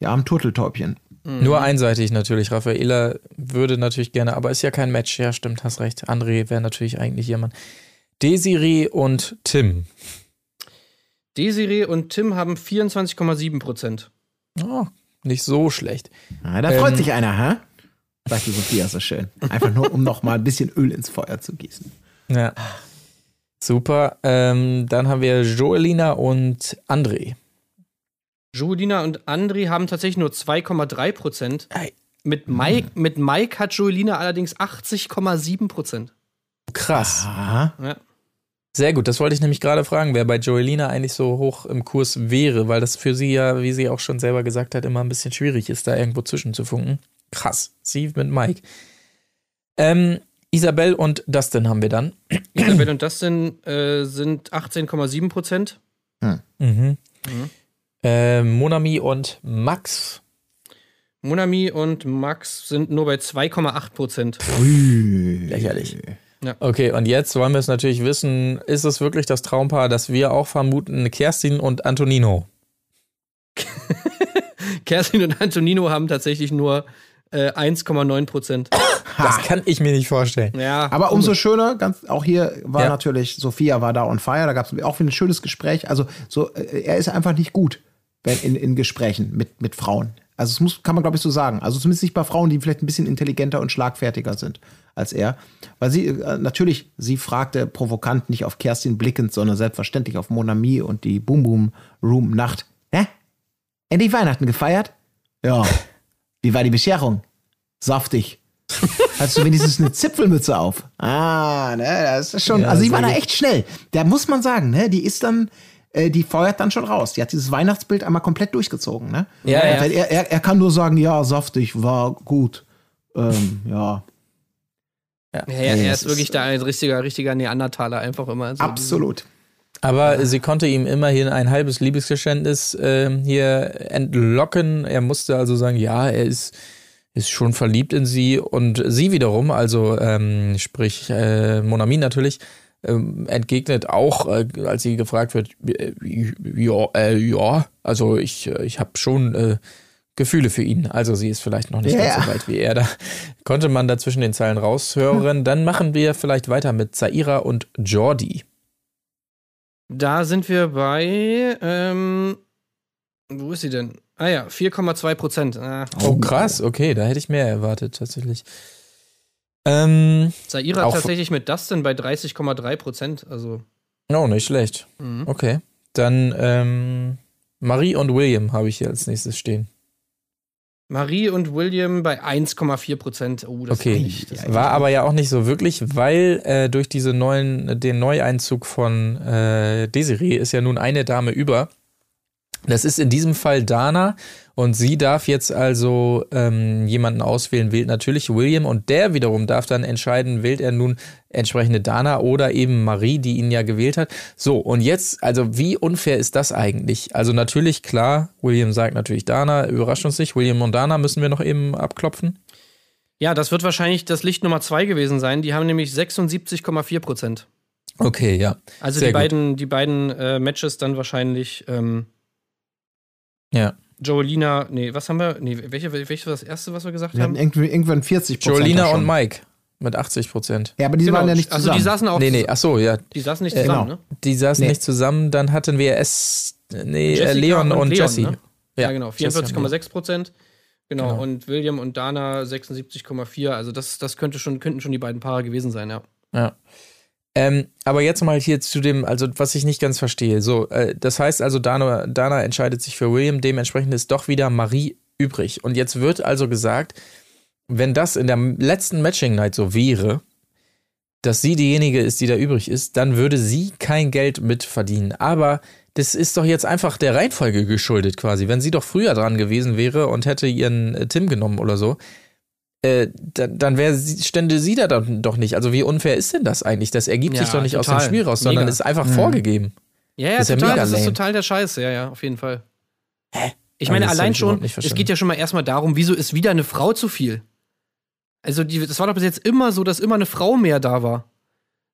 die armen Turteltäubchen. Nur einseitig natürlich. Raffaella würde natürlich gerne, aber ist ja kein Match. Ja, stimmt, hast recht. André wäre natürlich eigentlich jemand. Desiree und Tim. Desiree und Tim haben 24,7 Prozent. Oh, nicht so schlecht. Ah, da freut Ähm. sich einer, hä? Sagt die Sophia so schön. Einfach nur, um noch mal ein bisschen Öl ins Feuer zu gießen. Ja. Super. Ähm, dann haben wir Joelina und André. Julina und André haben tatsächlich nur 2,3 Prozent. Mit Mike, mit Mike hat Julina allerdings 80,7 Prozent. Krass. Aha. Ja. Sehr gut. Das wollte ich nämlich gerade fragen, wer bei Joelina eigentlich so hoch im Kurs wäre, weil das für sie ja, wie sie auch schon selber gesagt hat, immer ein bisschen schwierig ist, da irgendwo zwischenzufunken. Krass. Sie mit Mike. Ähm, Isabel und Dustin haben wir dann. Isabel und Dustin äh, sind 18,7 Prozent. Mhm. Äh, Monami und Max. Monami und Max sind nur bei 2,8 Prozent. Lächerlich. Ja. Okay, und jetzt wollen wir es natürlich wissen, ist es wirklich das Traumpaar, das wir auch vermuten, Kerstin und Antonino? Kerstin und Antonino haben tatsächlich nur äh, 1,9 Prozent. Das kann ich mir nicht vorstellen. Ja, Aber umso schöner, ganz, auch hier war Ja. natürlich, Sophia war da on fire, da gab es auch wieder ein schönes Gespräch. Also, so, äh, er ist einfach nicht gut wenn, in, in Gesprächen mit, mit Frauen. Also, das muss, kann man, glaube ich, so sagen. Also, zumindest nicht bei Frauen, die vielleicht ein bisschen intelligenter und schlagfertiger sind als er. Weil sie, äh, natürlich, sie fragte provokant nicht auf Kerstin blickend, sondern selbstverständlich auf Monami und die Boom Boom Room Nacht. Hä? Endlich Weihnachten gefeiert? Ja. Wie war die Bescherung? Saftig. Hast du wenigstens eine Zipfelmütze auf? Ah, ne, das ist schon. Ja, also, die war da echt schnell. Da muss man sagen, ne, die ist dann, äh, die feuert dann schon raus. Die hat dieses Weihnachtsbild einmal komplett durchgezogen, ne? Ja, ja. Weil Er, er, er kann nur sagen, ja, saftig, war gut. Ähm, ja, ja, ja, er das ist wirklich da ein richtiger, richtiger Neandertaler einfach immer. Also absolut. Aber sie konnte ihm immerhin ein halbes Liebesgeständnis ähm, hier entlocken. Er musste also sagen, ja, er ist, ist schon verliebt in sie. Und sie wiederum, also ähm, sprich äh, Monami natürlich, ähm, entgegnet auch, äh, als sie gefragt wird, äh, ja, äh, ja, also ich, äh, ich habe schon äh, Gefühle für ihn. Also sie ist vielleicht noch nicht Ja, ganz so weit wie er. Da konnte man da zwischen den Zeilen raushören. Dann machen wir vielleicht weiter mit Zaira und Jordi. Da sind wir bei, ähm, wo ist sie denn? Ah ja, 4,2 Prozent. Ah, Oh, krass, okay, da hätte ich mehr erwartet, tatsächlich. Ähm, Auch- tatsächlich mit Dustin bei 30,3 Prozent. Also, oh, nicht schlecht. mhm. Okay. Dann ähm, Marie und William habe ich hier als nächstes stehen. Marie und William bei 1,4 Prozent. Oh, das Okay. nicht. Das War aber ja auch nicht so wirklich, weil äh, durch diese neuen, den Neueinzug von äh, Desiree ist ja nun eine Dame über. Das ist in diesem Fall Dana und sie darf jetzt also ähm, jemanden auswählen, wählt natürlich William und der wiederum darf dann entscheiden, wählt er nun entsprechende Dana oder eben Marie, die ihn ja gewählt hat. So, und jetzt, also wie unfair ist das eigentlich? Also natürlich, klar, William sagt natürlich Dana, überrascht uns nicht. William und Dana müssen wir noch eben abklopfen. Ja, das wird wahrscheinlich das Licht Nummer 2 gewesen sein. Die haben nämlich 76,4 Prozent. Okay, ja. Also Sehr die gut. beiden, die beiden äh, Matches dann wahrscheinlich ähm, Ja. Joelina, nee, was haben wir? Nee, welche, welche war das erste, was wir gesagt Wir haben? irgendwie, irgendwann 40 Prozent. Joelina und Mike mit 80 Prozent. Ja, aber die waren ja nicht also zusammen. die saßen auch Nee, nee, ach so, ja. die saßen nicht Äh, zusammen, genau. ne? Die saßen Nee. nicht zusammen, dann hatten wir es, nee, äh, Jessica Leon und, und Leon, Jesse. ne? Ja, genau, Jesse haben 44,6 Prozent. Genau. Genau. und William und Dana 76,4. Also das, das könnte schon, könnten schon die beiden Paare gewesen sein, ja. Ja. Ähm, aber jetzt mal hier zu dem, also was ich nicht ganz verstehe. So, äh, das heißt also, Dana, Dana entscheidet sich für William, dementsprechend ist doch wieder Marie übrig. Und jetzt wird also gesagt, wenn das in der letzten Matching Night so wäre, dass sie diejenige ist, die da übrig ist, dann würde sie kein Geld mitverdienen. Aber das ist doch jetzt einfach der Reihenfolge geschuldet quasi. Wenn sie doch früher dran gewesen wäre und hätte ihren äh, Tim genommen oder so, äh, dann, dann wäre sie, stände sie da dann doch nicht. Also wie unfair ist denn das eigentlich? Das ergibt Ja, sich doch nicht aus total. dem Spiel raus, sondern Mega. ist einfach vorgegeben. Ja, ja, Das ist ja total, mega das ist total der Scheiß, ja, ja, auf jeden Fall. Hä? Ich meine, Also, allein ich schon, es geht ja schon mal erstmal darum, wieso ist wieder eine Frau zu viel? Also, die, das war doch bis jetzt immer so, dass immer eine Frau mehr da war.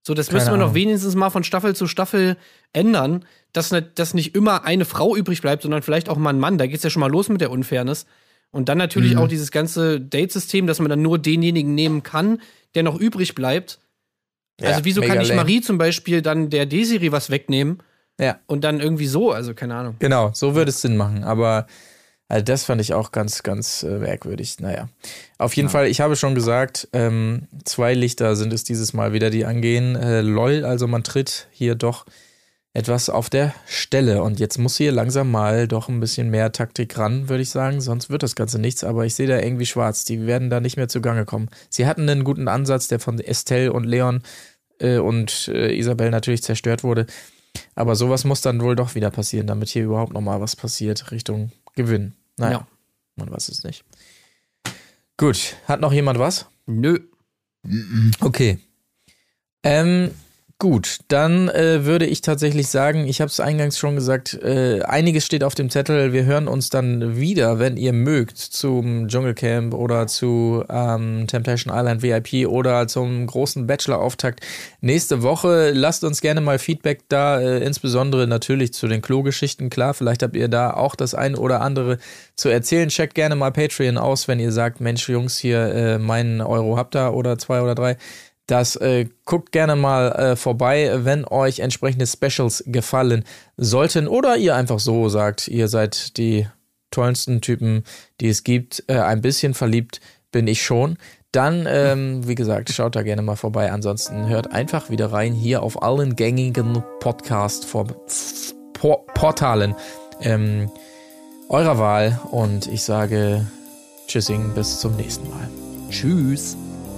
So, das Keine müssen wir noch wenigstens mal von Staffel zu Staffel ändern, dass, ne, dass nicht immer eine Frau übrig bleibt, sondern vielleicht auch mal ein Mann. Da geht's ja schon mal los mit der Unfairness. Und dann natürlich Mhm. auch dieses ganze Date-System, dass man dann nur denjenigen nehmen kann, der noch übrig bleibt. Ja, also, wieso kann ich lame. Marie zum Beispiel dann der Desiri was wegnehmen Ja, und dann irgendwie so? Also, keine Ahnung. genau, so würde es Sinn machen. Aber also das fand ich auch ganz, ganz äh, merkwürdig. Naja, auf jeden Fall, ich habe schon gesagt, ähm, zwei Lichter sind es dieses Mal wieder, die angehen. Äh, lol, also man tritt hier doch etwas auf der Stelle. Und jetzt muss hier langsam mal doch ein bisschen mehr Taktik ran, würde ich sagen. Sonst wird das Ganze nichts. Aber ich sehe da irgendwie schwarz. Die werden da nicht mehr zugange kommen. Sie hatten einen guten Ansatz, der von Estelle und Leon äh, und äh, Isabel natürlich zerstört wurde. Aber sowas muss dann wohl doch wieder passieren, damit hier überhaupt noch mal was passiert Richtung Gewinn. Naja, Ja. man weiß es nicht. Gut, hat noch jemand was? Nö. Okay. Ähm, gut, dann äh, würde ich tatsächlich sagen, ich habe es eingangs schon gesagt, äh, einiges steht auf dem Zettel. Wir hören uns dann wieder, wenn ihr mögt, zum Dschungelcamp oder zu ähm, Temptation Island VIP oder zum großen Bachelor-Auftakt nächste Woche. Lasst uns gerne mal Feedback da, äh, insbesondere natürlich zu den Klo-Geschichten. Klar, vielleicht habt ihr da auch das ein oder andere zu erzählen. Checkt gerne mal Patreon aus, wenn ihr sagt, Mensch, Jungs, hier äh, meinen Euro habt ihr oder zwei oder drei. Das äh, guckt gerne mal äh, vorbei, wenn euch entsprechende Specials gefallen sollten oder ihr einfach so sagt, ihr seid die tollsten Typen, die es gibt. Äh, ein bisschen verliebt bin ich schon. Dann, ähm, wie gesagt, schaut da gerne mal vorbei. Ansonsten hört einfach wieder rein hier auf allen gängigen Podcast-Portalen ähm, eurer Wahl. Und ich sage Tschüssing, bis zum nächsten Mal. Tschüss.